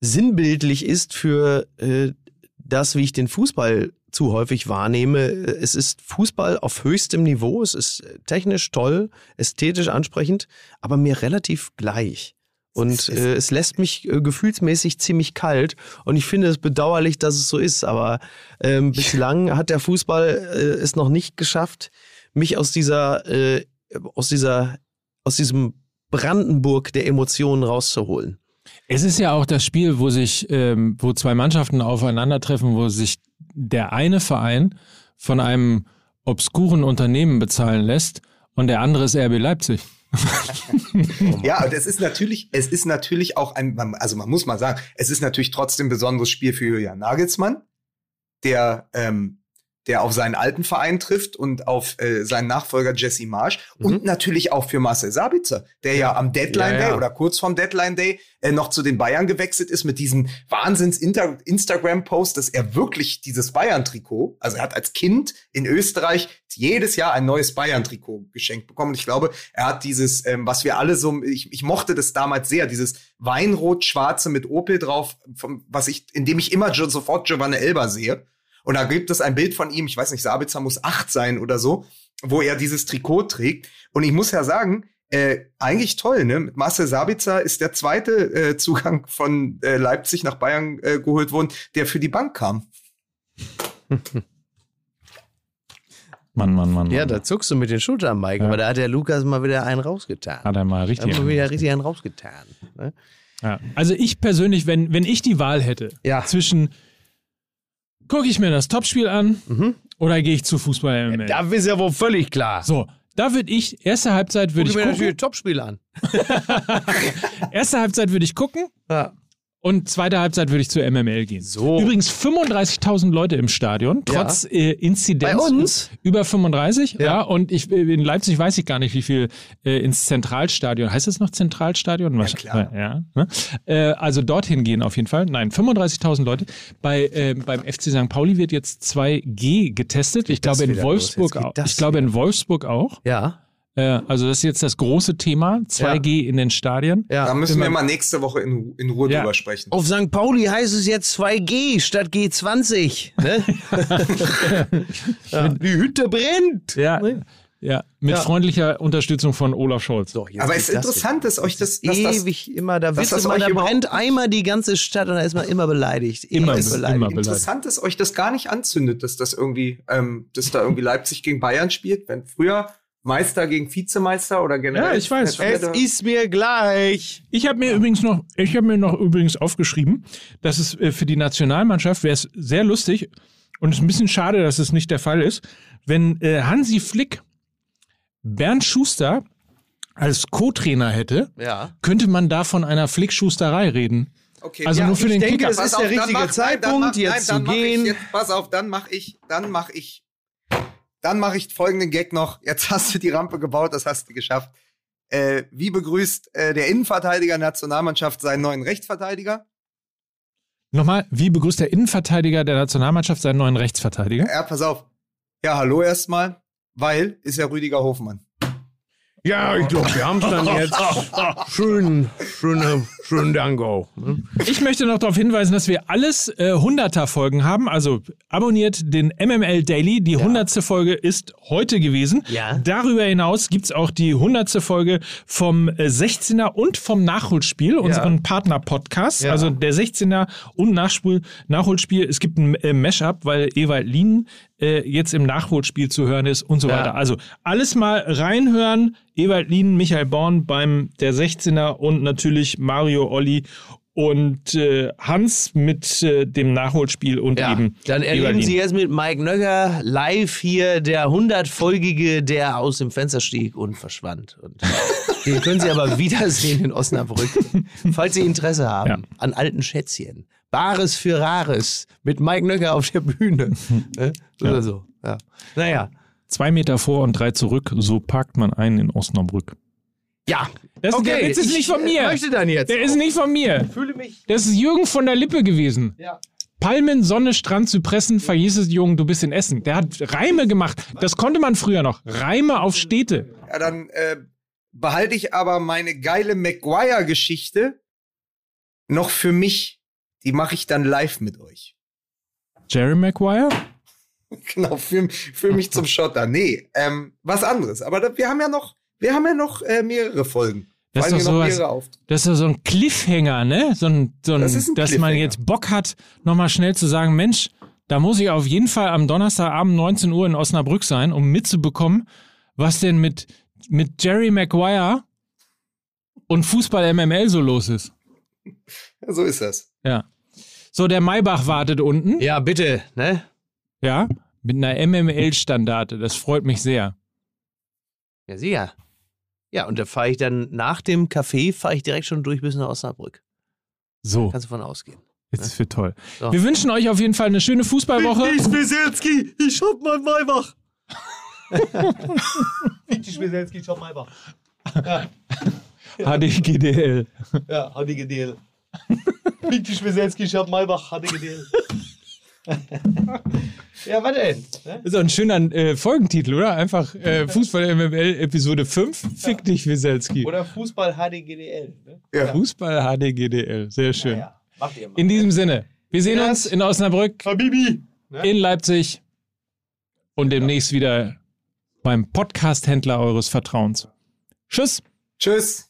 S2: sinnbildlich ist für äh, das, wie ich den Fußball zu häufig wahrnehme. Es ist Fußball auf höchstem Niveau, es ist technisch toll, ästhetisch ansprechend, aber mir relativ gleich. Und äh, es lässt mich äh, gefühlsmäßig ziemlich kalt. Und ich finde es bedauerlich, dass es so ist. Aber ähm, bislang hat der Fußball äh, es noch nicht geschafft, mich aus dieser, äh, aus dieser, aus diesem Brandenburg der Emotionen rauszuholen.
S1: Es ist ja auch das Spiel, wo sich, ähm, wo zwei Mannschaften aufeinandertreffen, wo sich der eine Verein von einem obskuren Unternehmen bezahlen lässt und der andere ist RB Leipzig.
S3: Ja, und es ist natürlich, es ist natürlich auch ein, also man muss mal sagen, es ist natürlich trotzdem ein besonderes Spiel für Julian Nagelsmann, der, ähm, der auf seinen alten Verein trifft und auf äh, seinen Nachfolger Jesse Marsch und natürlich auch für Marcel Sabitzer, der ja, am Deadline
S2: Ja, ja.
S3: Day oder kurz vorm Deadline Day äh, noch zu den Bayern gewechselt ist mit diesem Wahnsinns Instagram Post, dass er wirklich dieses Bayern Trikot, also er hat als Kind in Österreich jedes Jahr ein neues Bayern Trikot geschenkt bekommen. Und ich glaube, er hat dieses, ähm, was wir alle so, ich, ich mochte das damals sehr, dieses Weinrot-Schwarze mit Opel drauf, vom, was ich, in dem ich immer sofort Giovanni Elba sehe. Und da gibt es ein Bild von ihm, ich weiß nicht, Sabitzer muss acht sein oder so, wo er dieses Trikot trägt. Und ich muss ja sagen, Äh, eigentlich toll, ne? Mit Marcel Sabitzer ist der zweite äh, Zugang von äh, Leipzig nach Bayern äh, geholt worden, der für die Bank kam.
S1: Mann, Mann, Mann.
S2: Ja,
S1: Mann.
S2: da zuckst du mit den Schultern, Mike.
S1: Ja.
S2: Aber da hat der Lukas mal wieder einen rausgetan.
S1: hat er mal richtig.
S2: hat mal wieder richtig einen rausgetan. Ne?
S1: Ja. Also ich persönlich, wenn, wenn ich die Wahl hätte
S2: Ja.
S1: zwischen gucke ich mir das Topspiel an
S2: Mhm.
S1: oder gehe ich zu Fußball MML?
S2: Da ist ja wohl völlig klar.
S1: so, da würde ich, erste Halbzeit würde
S2: Guck
S1: ich
S2: mir
S1: gucken.
S2: natürlich Topspiel an.
S1: Erste Halbzeit würde ich gucken
S2: Ja.
S1: Und zweite Halbzeit würde ich zu MML gehen.
S2: So.
S1: Übrigens 35.000 Leute im Stadion, trotz äh, Inzidenz.
S2: Bei uns?
S1: Über 35, ja.
S2: Ja.
S1: und ich, äh, in Leipzig weiß ich gar nicht, wie viel äh, ins Zentralstadion. Heißt es noch Zentralstadion? Ja,
S3: klar.
S1: Ja, ne? äh, also dorthin gehen auf jeden Fall. Nein, 35.000 Leute. Bei, äh, beim FC St. Pauli wird jetzt 2G getestet. Ich
S2: das
S1: glaube in? Wolfsburg auch.
S2: das
S1: Ich glaube in Wolfsburg auch.
S2: Ja.
S1: Äh, also das ist jetzt das große Thema. 2G in den Stadien.
S3: Da
S2: Ja.
S3: müssen wir
S1: Immer-
S3: mal nächste Woche in, in Ruhe
S1: Ja.
S3: drüber sprechen.
S2: Auf St. Pauli heißt es jetzt 2G statt G20. Ne? ja. Die Hütte brennt.
S1: Ja, ja, mit
S2: Ja.
S1: freundlicher Unterstützung von Olaf Scholz.
S2: Jetzt
S3: Aber es ist interessant, dass euch das, dass das
S2: ewig immer, da,
S3: dass das
S2: immer,
S3: euch
S2: da brennt einmal die ganze Stadt und da ist man immer beleidigt.
S1: Immer,
S2: Ewig
S1: immer beleidigt.
S3: interessant ist, euch das gar nicht anzündet, dass das irgendwie, ähm, dass da irgendwie Leipzig gegen Bayern spielt, wenn früher Meister gegen Vizemeister oder generell.
S1: Ja, ich weiß.
S2: Es ist mir gleich.
S1: Ich habe mir übrigens noch, ich habe mir noch übrigens aufgeschrieben, dass es äh, für die Nationalmannschaft wäre es sehr lustig und es ist ein bisschen schade, dass es nicht der Fall ist, wenn äh, Hansi Flick Bernd Schuster als Co-Trainer hätte,
S2: Ja.
S1: könnte man da von einer Flick-Schusterei reden.
S3: okay,
S1: Also
S3: ja,
S1: nur für
S2: ich
S1: den
S2: denke,
S1: Kicker.
S2: es ist der
S3: dann
S2: richtige
S3: mach- nein,
S2: Zeitpunkt,
S3: mach-
S2: jetzt
S3: nein,
S2: zu gehen.
S3: Ich jetzt, pass auf, dann mache ich, dann mache ich, dann mache ich folgenden Gag noch. Jetzt hast du die Rampe gebaut, das hast du geschafft. Äh, wie begrüßt äh, der Innenverteidiger der Nationalmannschaft seinen neuen Rechtsverteidiger?
S1: Nochmal, wie begrüßt der Innenverteidiger der Nationalmannschaft seinen neuen Rechtsverteidiger?
S3: Ja, pass auf. Ja, hallo erstmal, weil ist ja Rüdiger Hofmann.
S2: Ja, ich glaube, wir haben es dann jetzt. Schön, schöne, schön Dango. ne?
S1: Ich möchte noch darauf hinweisen, dass wir alles äh, 100er Folgen haben. Also abonniert den MML Daily. Die 100. Folge ist heute gewesen.
S2: Ja.
S1: Darüber hinaus gibt's auch die 100. Folge vom äh, 16er und vom Nachholspiel, unseren Partner-Podcast.
S2: Ja.
S1: Also der 16er und Nachspiel, Nachholspiel. Es gibt ein äh, Mashup, weil Ewald Lien äh, jetzt im Nachholspiel zu hören ist und so
S2: Ja.
S1: weiter. Also alles mal reinhören. Ewald Lien, Michael Born beim der 16er und natürlich Mario Olli und äh, Hans mit äh, dem Nachholspiel und
S2: Ja,
S1: eben
S2: dann erleben. Sie jetzt mit Mike Nögger live hier der 100-Folgige, der aus dem Fenster stieg und verschwand. Und den können Sie aber wiedersehen in Osnabrück, falls Sie Interesse haben
S1: Ja.
S2: an alten Schätzchen. Bares für Rares mit Mike Nögger auf der Bühne. Ne? Oder so. Ja. Naja.
S1: Zwei Meter vor und drei zurück, so parkt man ein in Osnabrück.
S2: Ja.
S1: Das, der Witz ist
S2: ich,
S1: nicht von mir.
S2: äh, möchte dann jetzt.
S1: Der ist nicht von mir.
S2: fühle mich.
S1: Das ist Jürgen von der Lippe gewesen.
S2: Ja.
S1: Palmen, Sonne, Strand, Zypressen, verhieß es, Jungen, du bist in Essen. Der hat Reime gemacht. Das konnte man früher noch. Reime auf Städte.
S3: Ja, dann äh, behalte ich aber meine geile Maguire-Geschichte noch für mich. Die mache ich dann live mit euch.
S1: Jerry Maguire?
S3: Genau, für, für mich zum Schotter. Nee, ähm, was anderes. Aber da, wir haben ja noch, wir haben ja noch äh, mehrere Folgen.
S1: Das ist sowas-. Das ist doch so ein Cliffhanger, ne? So ein, so ein,
S3: Das ist ein
S1: dass man jetzt Bock hat, nochmal schnell zu sagen, Mensch, da muss ich auf jeden Fall am Donnerstagabend 19 Uhr in Osnabrück sein, um mitzubekommen, was denn mit, mit Jerry Maguire und Fußball MML so los ist.
S3: Ja, so ist das.
S1: Ja. So, der Maybach wartet unten.
S2: Ja, bitte. Ne?
S1: Ja. Mit einer MML-Standarte. Das freut mich sehr.
S2: Ja, sicher. Ja, und da fahre ich dann nach dem Café, fahre ich direkt schon durch bis nach Osnabrück.
S1: So,
S2: Kannst du von ausgehen.
S1: jetzt wird toll.
S2: So.
S1: Wir wünschen euch auf jeden Fall eine schöne Fußballwoche.
S2: Wieselski, ich hab mein Maybach. Wichtig Wieselski, ich hab Maybach.
S1: HDGDL.
S2: Ja, ich hab Maybach, hab ich gedealt. ja, was denn? Ne?
S1: ist doch ein schöner äh, Folgentitel, oder? Einfach äh, Fußball MML Episode 5. Fick dich, Wieselski.
S2: Oder Fußball HDGDL. Ne?
S3: Ja.
S1: Fußball HDGDL. Sehr schön.
S2: Ja, macht ihr mal.
S1: In diesem Sinne, wir sehen uns in Osnabrück,
S2: Habibi.
S1: in Leipzig und demnächst wieder beim Podcast-Händler eures Vertrauens. Tschüss.
S3: Tschüss.